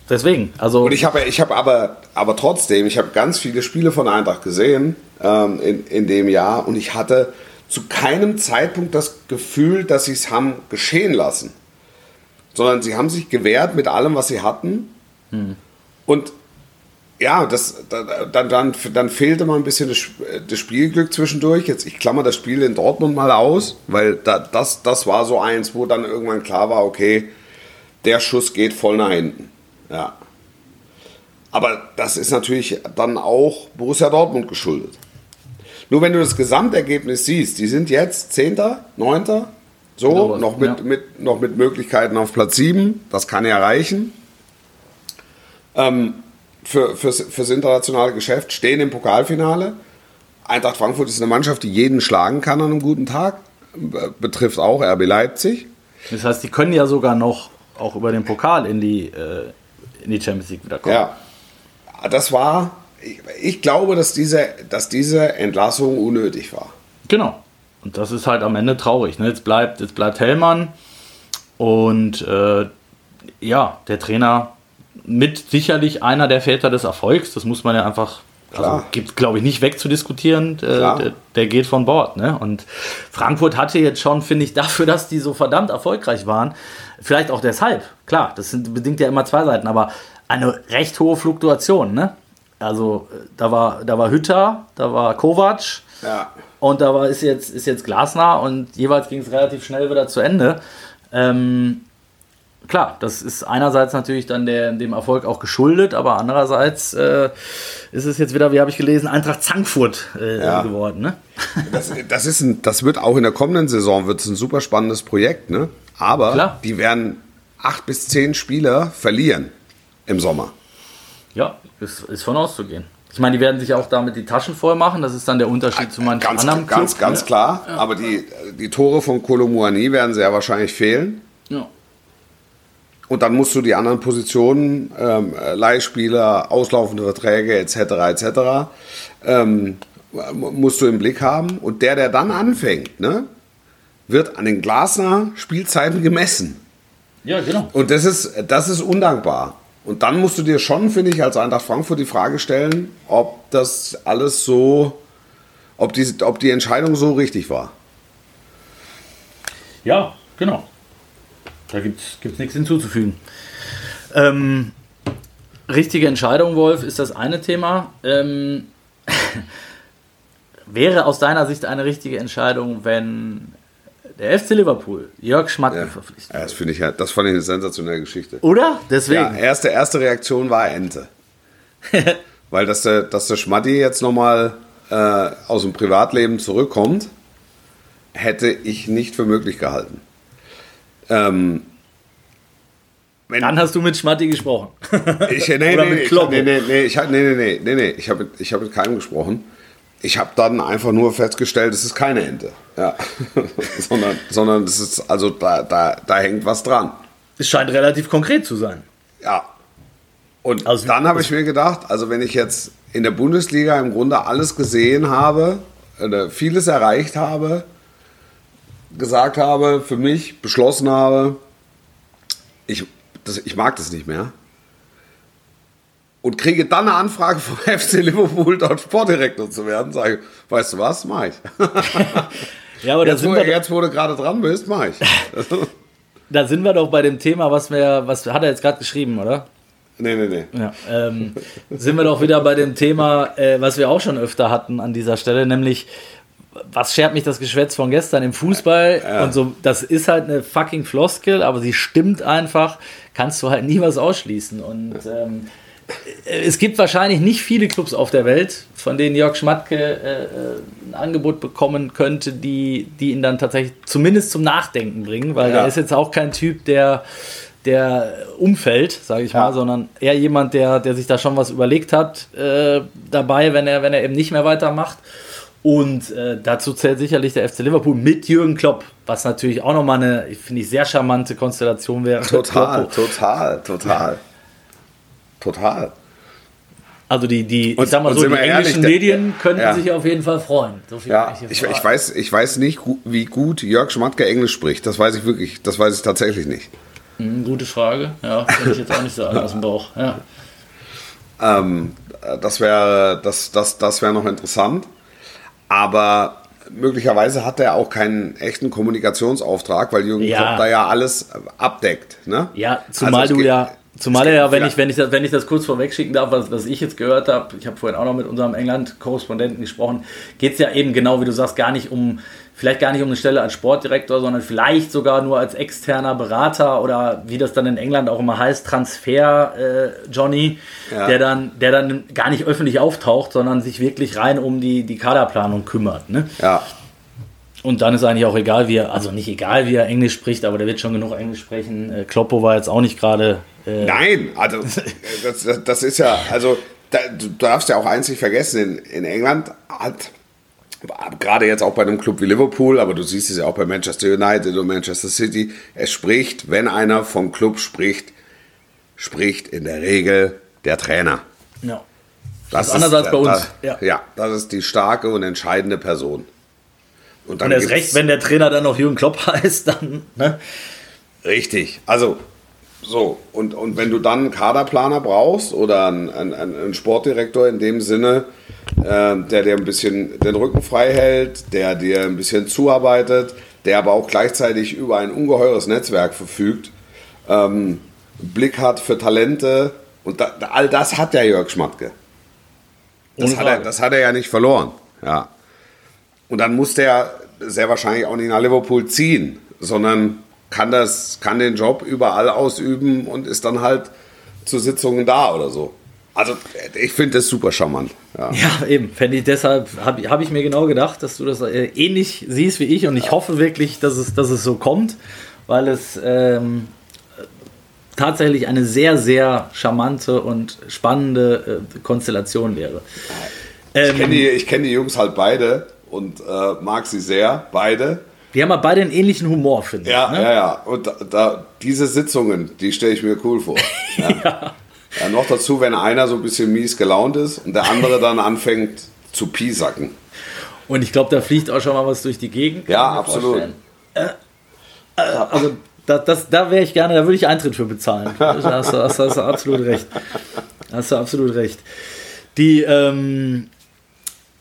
Deswegen, also Und ich habe ich habe aber, aber trotzdem, ich habe ganz viele Spiele von Eintracht gesehen ähm, in, in dem Jahr und ich hatte zu keinem Zeitpunkt das Gefühl, dass sie es haben geschehen lassen. Sondern sie haben sich gewehrt mit allem, was sie hatten. Und ja, das, da- dann, dann, dann fehlte mal ein bisschen das, Sp- das Spielglück zwischendurch. Jetzt, ich klammer das Spiel in Dortmund mal aus, weil da, das, das war so eins, wo dann irgendwann klar war, okay, der Schuss geht voll nach hinten. Ja. Aber das ist natürlich dann auch Borussia Dortmund geschuldet. Nur wenn du das Gesamtergebnis siehst, die sind jetzt 10., 9., so, noch, mit, ja. mit, noch mit Möglichkeiten auf Platz 7, das kann ja reichen. Ähm, für, fürs, fürs internationale Geschäft stehen im Pokalfinale. Eintracht Frankfurt ist eine Mannschaft, die jeden schlagen kann an einem guten Tag. Be- Betrifft auch RB Leipzig. das heißt, die können ja sogar noch auch über den Pokal in die, äh, in die Champions League wieder kommen. Ja, das war, ich, ich glaube, dass diese, dass diese Entlassung unnötig war. Genau. Und das ist halt am Ende traurig. Ne? Jetzt, bleibt, jetzt bleibt Hellmann und äh, ja, der Trainer mit sicherlich einer der Väter des Erfolgs. Das muss man ja einfach, also gibt glaube ich nicht wegzudiskutieren. Äh, der, der geht von Bord. Ne? Und Frankfurt hatte jetzt schon, finde ich, dafür, dass die so verdammt erfolgreich waren, vielleicht auch deshalb, klar, das sind bedingt ja immer zwei Seiten, aber eine recht hohe Fluktuation. Ne? Also da war, da war Hütter, da war Kovac. Ja. Und da war, ist, jetzt, ist jetzt Glasner und jeweils ging es relativ schnell wieder zu Ende. Ähm, klar, das ist einerseits natürlich dann der, dem Erfolg auch geschuldet, aber andererseits äh, ist es jetzt wieder, wie habe ich gelesen, Eintracht Zankfurt äh, Ja. geworden. Ne? Das, das, ist ein, das wird auch in der kommenden Saison wird es ein super spannendes Projekt, ne? Aber Klar. die werden acht bis zehn Spieler verlieren im Sommer. Ja, ist, ist von auszugehen. Ich meine, die werden sich auch damit die Taschen voll machen. Das ist dann der Unterschied zu manchen Ganz, anderen ganz, Clubs, ganz ne? klar. Aber die, die Tore von Kolomuani werden sehr wahrscheinlich fehlen. Ja. Und dann musst du die anderen Positionen, ähm, Leihspieler, auslaufende Verträge etc. etc. Ähm, musst du im Blick haben. Und der, der dann anfängt, ne, wird an den Glasner Spielzeiten gemessen. ja, genau. Und das ist, das ist undankbar. Und dann musst du dir schon, finde ich, als Eintracht Frankfurt die Frage stellen, ob das alles so, ob die, ob die Entscheidung so richtig war. Ja, genau. Da gibt es nichts hinzuzufügen. Ähm, richtige Entscheidung, Wolf, ist das eine Thema. Ähm, wäre aus deiner Sicht eine richtige Entscheidung, wenn der FC Liverpool Jörg Schmatke Ja. verpflichtet? Ja, das finde ich ja, das fand ich eine sensationelle Geschichte. Oder? Deswegen. Ja, erste, erste Reaktion war Ente. Weil dass der, dass der Schmatti jetzt nochmal äh, aus dem Privatleben zurückkommt, hätte ich nicht für möglich gehalten. Ähm, wenn, Dann hast du mit Schmatti gesprochen. ich, nee, nee, Oder nee, mit ich, Kloppo. nee, nee, nee, ich, nee, nee, nee, nee, nee, ich habe ich hab mit keinem gesprochen. Ich habe dann einfach nur festgestellt, es ist keine Ente. Ja. sondern, sondern es ist, also da, da, da hängt was dran. Es scheint relativ konkret zu sein. Ja. Und Also- dann habe ich mir gedacht, also wenn ich jetzt in der Bundesliga im Grunde alles gesehen habe, vieles erreicht habe, gesagt habe, für mich beschlossen habe, ich, das, ich mag das nicht mehr. Und kriege dann eine Anfrage vom FC Liverpool, dort Sportdirektor zu werden, sage ich, weißt du was, mach ich. Ja, aber Jetzt, wo, wir, jetzt, wo du gerade dran bist, mach ich. da sind wir doch bei dem Thema, was wir, was hat er jetzt gerade geschrieben, oder? nee, nee, nee. Ja, ähm, sind wir doch wieder bei dem Thema, äh, was wir auch schon öfter hatten an dieser Stelle, nämlich was schert mich das Geschwätz von gestern im Fußball und so, das ist halt eine fucking Floskel, aber sie stimmt einfach, kannst du halt nie was ausschließen und ähm, es gibt wahrscheinlich nicht viele Clubs auf der Welt, von denen Jörg Schmatke äh, äh, ein Angebot bekommen könnte, die, die ihn dann tatsächlich zumindest zum Nachdenken bringen, weil Ja. er ist jetzt auch kein Typ, der, der umfällt, sage ich Ja. mal, sondern eher jemand, der, der sich da schon was überlegt hat äh, dabei, wenn er, wenn er eben nicht mehr weitermacht. Und äh, dazu zählt sicherlich der FC Liverpool mit Jürgen Klopp, was natürlich auch nochmal eine, finde ich, sehr charmante Konstellation wäre. Total, total, total. Total. Also die, die Und- ich sag mal so, die ehrlich, englischen der- Medien könnten ja. sich auf jeden Fall freuen. So Ja, ich, ich, weiß, ich weiß nicht, wie gut Jörg Schmatke Englisch spricht. Das weiß ich wirklich, das weiß ich tatsächlich nicht. Hm, gute Frage. Ja, kann ich jetzt auch nicht sagen aus dem Bauch. Ja. Ähm, das wäre das, das, das wär noch interessant. Aber möglicherweise hat er auch keinen echten Kommunikationsauftrag, weil Jürgen Ja. Klopp da ja alles abdeckt. Ne? Ja, zumal Also du ja, zumal ja, wenn ich, wenn, ich das, wenn ich das kurz vorweg schicken darf, was, was ich jetzt gehört habe, ich habe vorhin auch noch mit unserem England-Korrespondenten gesprochen, geht es ja eben genau, wie du sagst, gar nicht um, vielleicht gar nicht um eine Stelle als Sportdirektor, sondern vielleicht sogar nur als externer Berater oder wie das dann in England auch immer heißt, Transfer äh, Johnny, Ja. der, dann, der dann gar nicht öffentlich auftaucht, sondern sich wirklich rein um die, die Kaderplanung kümmert. Ne? Ja, Und dann ist eigentlich auch egal, wie er, also nicht egal, wie er Englisch spricht, aber der wird schon genug Englisch sprechen. Äh, Kloppo war jetzt auch nicht gerade. Äh, Nein, also das, das, das ist ja, also da, du darfst ja auch eins nicht vergessen, in, in England hat gerade jetzt auch bei einem Club wie Liverpool, aber du siehst es ja auch bei Manchester United und Manchester City, es spricht, wenn einer vom Club spricht, spricht in der Regel der Trainer. ja. Das ist anders als bei uns, Das, ja. ja. das ist die starke und entscheidende Person. Und dann Und erst recht, wenn der Trainer dann noch Jürgen Klopp heißt, dann. Ne? Richtig. Also, so. Und, und wenn du dann einen Kaderplaner brauchst oder einen, einen, einen Sportdirektor in dem Sinne, äh, der dir ein bisschen den Rücken frei hält, der dir ein bisschen zuarbeitet, der aber auch gleichzeitig über ein ungeheures Netzwerk verfügt, ähm, Blick hat für Talente und da, all das hat der Jörg Schmatke. Das hat, er, das hat er ja nicht verloren. Ja. Und dann muss der sehr wahrscheinlich auch nicht nach Liverpool ziehen, sondern kann, das, kann den Job überall ausüben und ist dann halt zu Sitzungen da oder so. Also ich finde das super charmant. Ja. Ja, eben. Fände ich deshalb, habe hab ich mir genau gedacht, dass du das äh, ähnlich siehst wie ich und ich hoffe wirklich, dass es, dass es so kommt, weil es ähm, tatsächlich eine sehr, sehr charmante und spannende äh, Konstellation wäre. Ich kenne die, ich kenn die Jungs halt beide und äh, mag sie sehr, beide. Die haben ja beide einen ähnlichen Humor, finde Ja, ich. Ne? ja, ja. Und da, da, diese Sitzungen, die stelle ich mir cool vor. Ja. ja. noch dazu, wenn einer so ein bisschen mies gelaunt ist und der andere dann anfängt zu piesacken. Und ich glaube, da fliegt auch schon mal was durch die Gegend. kann Ja, absolut. Äh, äh, also da, das, da wäre ich gerne, da würde ich Eintritt für bezahlen. Da hast, du- hast, hast du absolut recht. Da Hast du absolut recht. Die, ähm,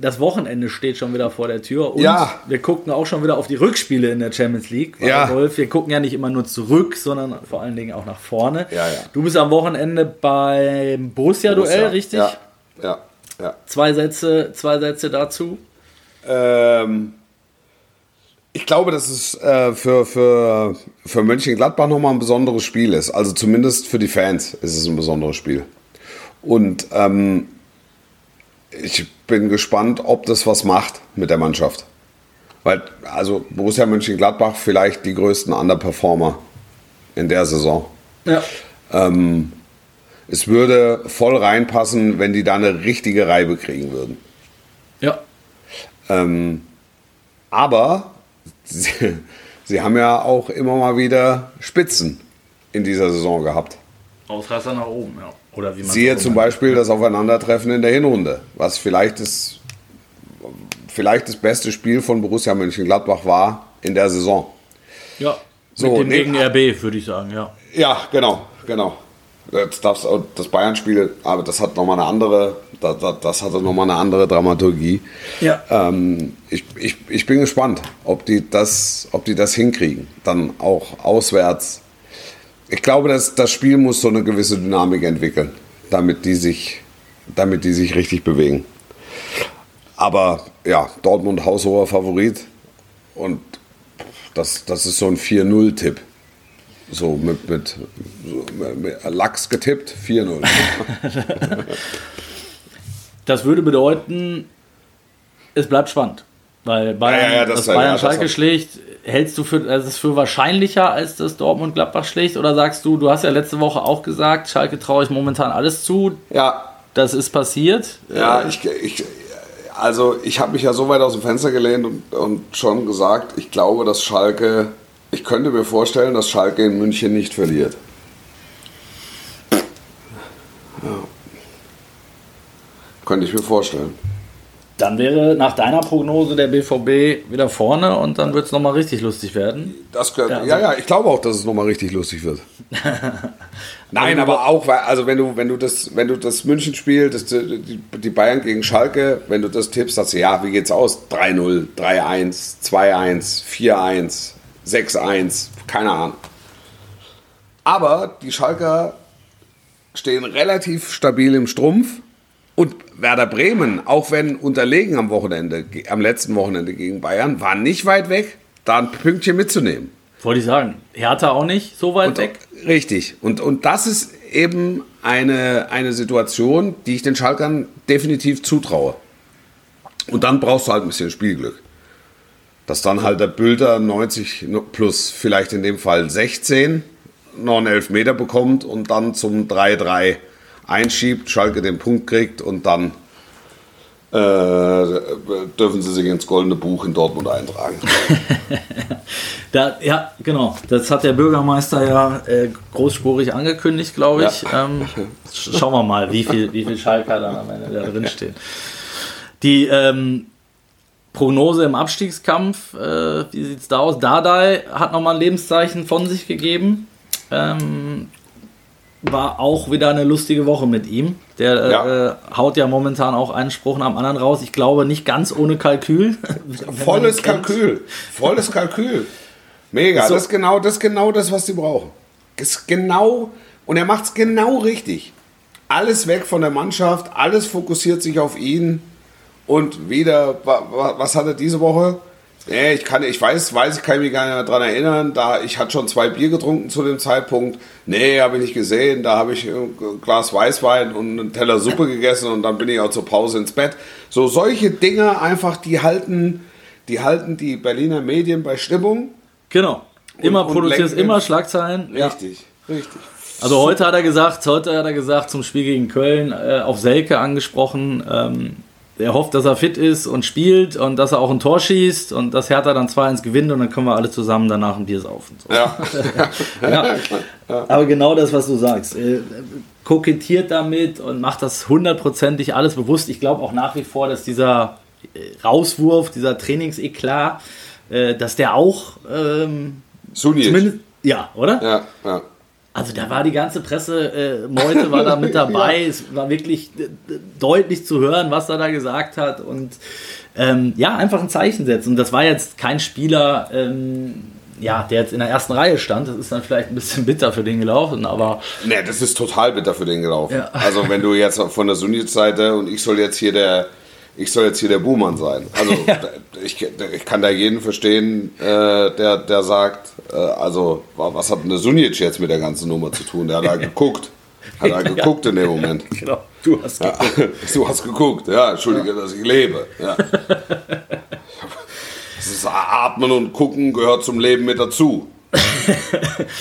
das Wochenende steht schon wieder vor der Tür und Ja. wir gucken auch schon wieder auf die Rückspiele in der Champions League. Ja. Wolf, wir gucken ja nicht immer nur zurück, sondern vor allen Dingen auch nach vorne. Ja, ja. Du bist am Wochenende beim Borussia-Duell, Borussia. richtig? Ja, ja, ja. Zwei, Sätze, zwei Sätze dazu. Ähm, ich glaube, dass es äh, für, für, für Mönchengladbach nochmal ein besonderes Spiel ist. Also zumindest für die Fans ist es ein besonderes Spiel. Und ähm, ich bin gespannt, ob das was macht mit der Mannschaft. Weil, also Borussia Mönchengladbach vielleicht die größten Underperformer in der Saison. Ja. Es würde voll reinpassen, wenn die da eine richtige Reibe kriegen würden. Ja. Ähm, aber sie, sie haben ja auch immer mal wieder Spitzen in dieser Saison gehabt. Ausreißer nach oben, ja. Oder wie man Siehe zum. Beispiel das Aufeinandertreffen in der Hinrunde, was vielleicht das, vielleicht das beste Spiel von Borussia Mönchengladbach war in der Saison. Ja, So, mit dem nee, gegen RB, würde ich sagen, ja. Ja, genau, genau. Das, das, Bayern-Spiel, aber das hat nochmal eine andere, das, das, das hatte nochmal eine andere Dramaturgie. Ja. Ähm, ich, ich, ich bin gespannt, ob die, das, ob die das hinkriegen. Dann auch auswärts. Ich glaube, dass das Spiel muss so eine gewisse Dynamik entwickeln, damit die sich, damit die sich richtig bewegen. Aber ja, Dortmund haushoher Favorit und das, das ist so ein 4-0-Tipp. So mit, mit, mit Lachs getippt, 4-0. Das würde bedeuten, es bleibt spannend. Weil Bayern, Ja, ja, ja, das- das ja, Bayern das Schalke hat- schlägt, hältst du für, also es für wahrscheinlicher, als das Dortmund Gladbach schlägt? Oder sagst du, du hast ja letzte Woche auch gesagt, Schalke traue ich momentan alles zu, ja, das ist passiert. Ja, ich, ich, also ich habe mich ja so weit aus dem Fenster gelehnt und, und schon gesagt, ich glaube, dass Schalke, ich könnte mir vorstellen, dass Schalke in München nicht verliert. Ja. Könnte ich mir vorstellen. Dann wäre nach deiner Prognose der BVB wieder vorne und dann wird es nochmal richtig lustig werden. Das könnte, Ja, ja, also- ja, ich glaube auch, dass es nochmal richtig lustig wird. Nein, aber auch, weil, also wenn du, wenn du das, wenn du das München-Spiel, das, die, die Bayern gegen Schalke, wenn du das tippst, sagst du, ja, wie geht's aus? 3-0, 3-1, 2-1, 4-1, 6-1, keine Ahnung. Aber die Schalker stehen relativ stabil im Strumpf. Und Werder Bremen, auch wenn unterlegen am Wochenende, am letzten Wochenende gegen Bayern, war nicht weit weg, da ein Pünktchen mitzunehmen. Wollte ich sagen. Hertha auch nicht so weit Und, weg. Richtig. Und, und das ist eben eine, eine Situation, die ich den Schalkern definitiv zutraue. Und dann brauchst du halt ein bisschen Spielglück. Dass dann halt der Bülter 90 plus vielleicht in dem Fall 16 noch einen Elfmeter bekommt und dann zum 3-3 einschiebt, Schalke den Punkt kriegt und dann äh, dürfen sie sich ins goldene Buch in Dortmund eintragen. Da, ja, genau. Das hat der Bürgermeister ja äh, großspurig angekündigt, glaube ich. Ähm, sch- schauen wir mal, wie viel, wie viel Schalker dann am Ende da drin stehen. Die ähm, Prognose im Abstiegskampf, äh, wie sieht es da aus? Dardai hat nochmal ein Lebenszeichen von sich gegeben. Ähm, war auch wieder eine lustige Woche mit ihm. Der äh, Ja. äh, haut ja momentan auch einen Spruch nach dem anderen raus. Ich glaube nicht ganz ohne Kalkül. Volles. Kalkül. Volles Kalkül. Mega. So. Das, ist genau, das ist genau das, was sie brauchen. Ist genau, und er macht es genau richtig. Alles weg von der Mannschaft, alles fokussiert sich auf ihn. Und wieder, wa, wa, was hat er diese Woche? Nee, ich kann, ich weiß, weiß, ich kann mich gar nicht mehr dran erinnern. Da, ich hatte schon zwei Bier getrunken zu dem Zeitpunkt. Nee, habe ich nicht gesehen. Da habe ich ein Glas Weißwein und einen Teller Suppe gegessen und dann bin ich auch zur Pause ins Bett. So solche Dinge einfach, die halten, die halten die Berliner Medien bei Stimmung. Genau. Immer und produzierst immer Schlagzeilen. Ja. Richtig, richtig. Also heute hat er gesagt, heute hat er gesagt zum Spiel gegen Köln äh, auf Selke angesprochen. Ähm, er hofft, dass er fit ist und spielt und dass er auch ein Tor schießt und dass Hertha dann 2-1 gewinnt und dann können wir alle zusammen danach ein Bier saufen. So. Ja. Ja. Aber genau das, was du sagst. Äh, kokettiert damit und macht das hundertprozentig alles bewusst. Ich glaube auch nach wie vor, dass dieser äh, Rauswurf, dieser Trainingseklat, äh, dass der auch ähm, Sunic. zumindest. Ja, oder? Ja, ja. Also da war die ganze Presse, äh, Meute war da mit dabei, es war wirklich äh, deutlich zu hören, was er da gesagt hat und ähm, ja, einfach ein Zeichen setzen. Und das war jetzt kein Spieler, ähm, ja, der jetzt in der ersten Reihe stand, das ist dann vielleicht ein bisschen bitter für den gelaufen, aber Nee, das ist total bitter für den gelaufen. Ja. Also wenn du jetzt von der Sunic-Seite und ich soll jetzt hier der ich soll jetzt hier der Buhmann sein. Also ich, ich kann da jeden verstehen, äh, der, der sagt, äh, also wa- was hat der Sunic jetzt mit der ganzen Nummer zu tun? Der hat da geguckt. Hat da geguckt in dem Moment. genau, du hast Ja, du hast geguckt, ja, entschuldige, dass ich lebe. Ja. Das ist Atmen und Gucken gehört zum Leben mit dazu.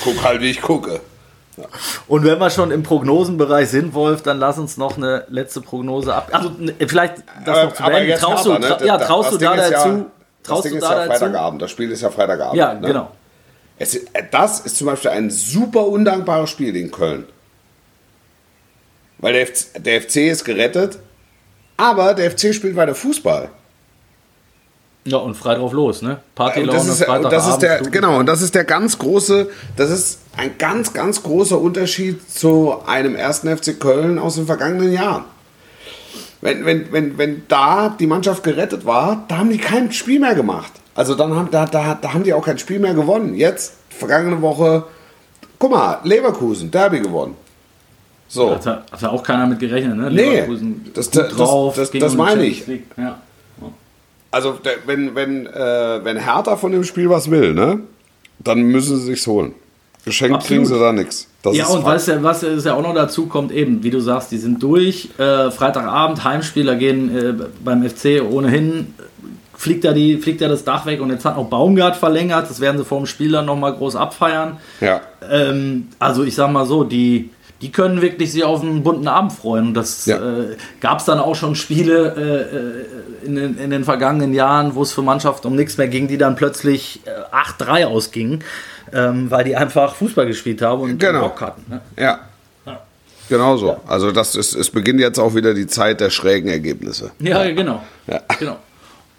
Guck halt, wie ich gucke. Und wenn wir schon im Prognosenbereich sind, Wolf, dann lass uns noch eine letzte Prognose ab. Also ne, vielleicht das Aber- noch zu beenden. Traust du, ne? tra ja, Das- traust das du Ding da ist ja- dazu? Das Traust Ding du ist da ja dazu? Freitagabend. Das Spiel ist ja Freitagabend. Ja, ne? genau. Es, ist- äh, das ist zum Beispiel ein super undankbares Spiel in Köln. Weil der FC, der FC ist gerettet, aber der FC spielt weiter Fußball. Ja, und frei drauf los, ne? Party Und das ist, und das ist der, genau, und das ist der ganz große, das ist ein ganz, ganz großer Unterschied zu einem ersten FC Köln aus den vergangenen Jahren. Wenn, wenn, wenn, wenn da die Mannschaft gerettet war, da haben die kein Spiel mehr gemacht. Also dann haben, da, da, da haben die auch kein Spiel mehr gewonnen. Jetzt, vergangene Woche, guck mal, Leverkusen, Derby gewonnen. So. Hat, da- hat da auch keiner mit gerechnet, ne? Nee, Leverkusen das- das- drauf, das- das die meine ich. Ja. Also wenn, wenn, äh, wenn Hertha von dem Spiel was will, ne, dann müssen sie sich's holen. Geschenkt Absolut. kriegen sie da nichts. Das Ja, und was ja, was ist ja auch noch dazu kommt, eben, wie du sagst, die sind durch. Äh, Freitagabend, Heimspieler gehen äh, beim FC ohnehin, fliegt da, die, fliegt da das Dach weg und jetzt hat noch Baumgart verlängert. Das werden sie vor dem Spiel dann nochmal groß abfeiern. Ja. Ähm, also ich sag mal so, die, die können wirklich sich auf einen bunten Abend freuen. Und das Ja. äh, gab es dann auch schon Spiele äh, äh, in, den, in den vergangenen Jahren, wo es für Mannschaften um nichts mehr ging, die dann plötzlich äh, 8-3 ausgingen, ähm, weil die einfach Fußball gespielt haben und Genau. Bock hatten. Ne? Ja. Genau so. Also das ist, es beginnt jetzt auch wieder die Zeit der schrägen Ergebnisse. Ja, genau. Ja. genau.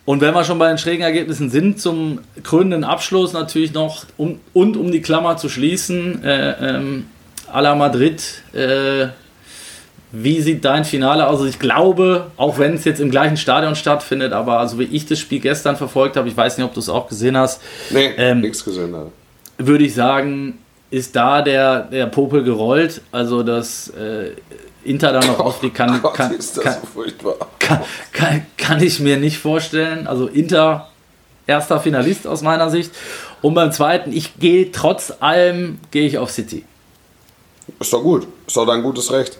Und wenn wir schon bei den schrägen Ergebnissen sind, zum krönenden Abschluss natürlich noch um, und um die Klammer zu schließen, äh, ähm, à la Madrid, äh, wie sieht dein Finale aus? Also ich glaube, auch wenn es jetzt im gleichen Stadion stattfindet, aber also wie ich das Spiel gestern verfolgt habe, ich weiß nicht, ob du es auch gesehen hast, Nee, Ähm, nichts gesehen. Alter. würde ich sagen, ist da der, der Popel gerollt. Also dass äh, Inter da noch aufliegt, kann, Gott, kann, ist das kann, so furchtbar. kann, kann, kann ich mir nicht vorstellen. Also Inter, erster Finalist aus meiner Sicht. Und beim zweiten, ich gehe trotz allem, gehe ich auf City. Ist doch gut. Ist doch dein gutes Recht.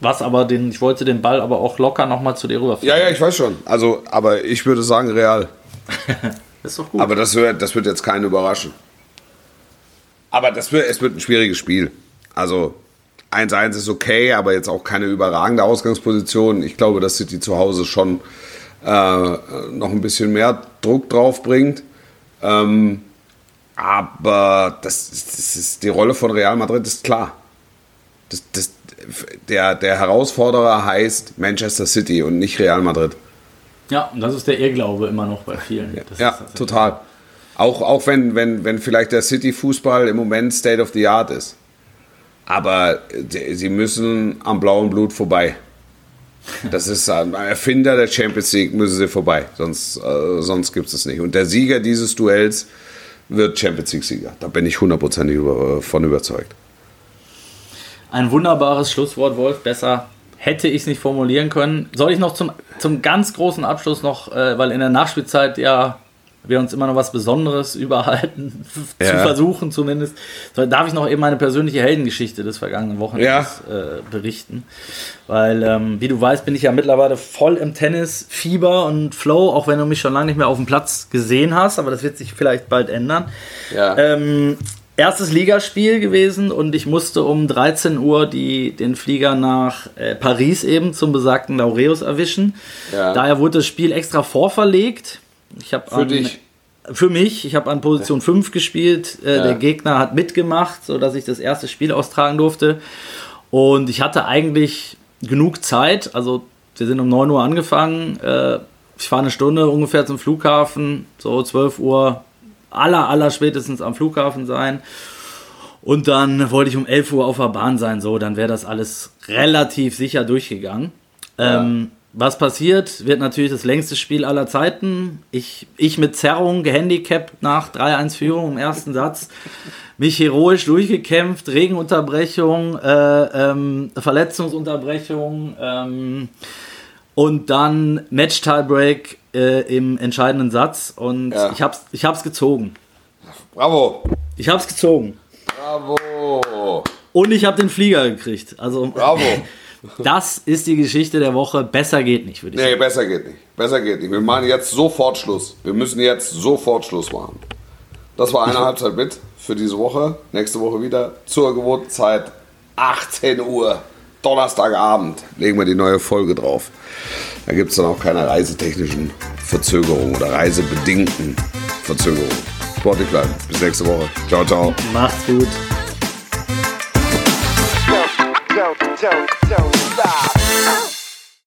Was aber den, ich wollte den Ball aber auch locker nochmal zu dir rüberführen. Ja, ja, ich weiß schon. Also, aber ich würde sagen Real. Ist doch gut. Aber das wird, das wird jetzt keinen überraschen. Aber das wird, es wird ein schwieriges Spiel. Also 1-1 ist okay, aber jetzt auch keine überragende Ausgangsposition. Ich glaube, dass City zu Hause schon äh, noch ein bisschen mehr Druck drauf bringt. Ähm, aber das, das ist, die Rolle von Real Madrid ist klar. Das, das, der, der Herausforderer heißt Manchester City und nicht Real Madrid. ja, und das ist der Irrglaube immer noch bei vielen. Das Ja, total. Auch, auch wenn, wenn, wenn vielleicht der City-Fußball im Moment State of the Art ist. Aber die- sie müssen am blauen Blut vorbei. Das ist ein Erfinder der Champions League, müssen sie vorbei. Sonst, äh, sonst gibt es es nicht. Und der Sieger dieses Duells wird Champions League-Sieger. Da bin ich hundertprozentig über, von überzeugt. Ein wunderbares Schlusswort, Wolf. Besser hätte ich es nicht formulieren können. Soll ich noch zum, zum ganz großen Abschluss noch, äh, weil in der Nachspielzeit ja wir uns immer noch was Besonderes überhalten, zu Ja. versuchen zumindest. So, darf ich noch eben meine persönliche Heldengeschichte des vergangenen Wochenendes Ja. äh, berichten? Weil, ähm, wie du weißt, bin ich ja mittlerweile voll im Tennis-Fieber und Flow, auch wenn du mich schon lange nicht mehr auf dem Platz gesehen hast, aber das wird sich vielleicht bald ändern. Ja. Ähm, erstes Ligaspiel gewesen und ich musste um 13 Uhr die, den Flieger nach äh, Paris eben zum besagten Laureus erwischen. Ja. Daher wurde das Spiel extra vorverlegt. Ich hab Für dich. Für mich. Ich habe an Position 5 gespielt. Äh, Ja. Der Gegner hat mitgemacht, sodass ich das erste Spiel austragen durfte. Und ich hatte eigentlich genug Zeit. Also wir sind um 9 Uhr angefangen. Äh, ich fahre eine Stunde ungefähr zum Flughafen. So 12 Uhr aller, aller spätestens am Flughafen sein. Und dann wollte ich um 11 Uhr auf der Bahn sein. So, dann wäre das alles relativ sicher durchgegangen. Ähm, was passiert? Wird natürlich das längste Spiel aller Zeiten. Ich, ich mit Zerrung, gehandicapt nach 3-1 Führung im ersten Satz. Mich heroisch durchgekämpft, Regenunterbrechung, äh, ähm, Verletzungsunterbrechung ähm, und dann Match-Tiebreak äh, im entscheidenden Satz. Und Ja. ich hab's, ich hab's gezogen. Bravo. Ich hab's gezogen. Bravo. Und ich habe den Flieger gekriegt. Also Bravo. das ist die Geschichte der Woche. Besser geht nicht, würde ich Nee, sagen. besser geht nicht. Besser geht nicht. Wir machen jetzt sofort Schluss. Wir müssen jetzt sofort Schluss machen. Das war eine Halbzeit mit für diese Woche. Nächste Woche wieder zur gewohnten Zeit 18 Uhr. Donnerstagabend legen wir die neue Folge drauf. Da gibt es dann auch keine reisetechnischen Verzögerungen oder reisebedingten Verzögerungen. Sportlich bleiben. Bis nächste Woche. Ciao, ciao. Macht's gut. don't, don't, don't stop.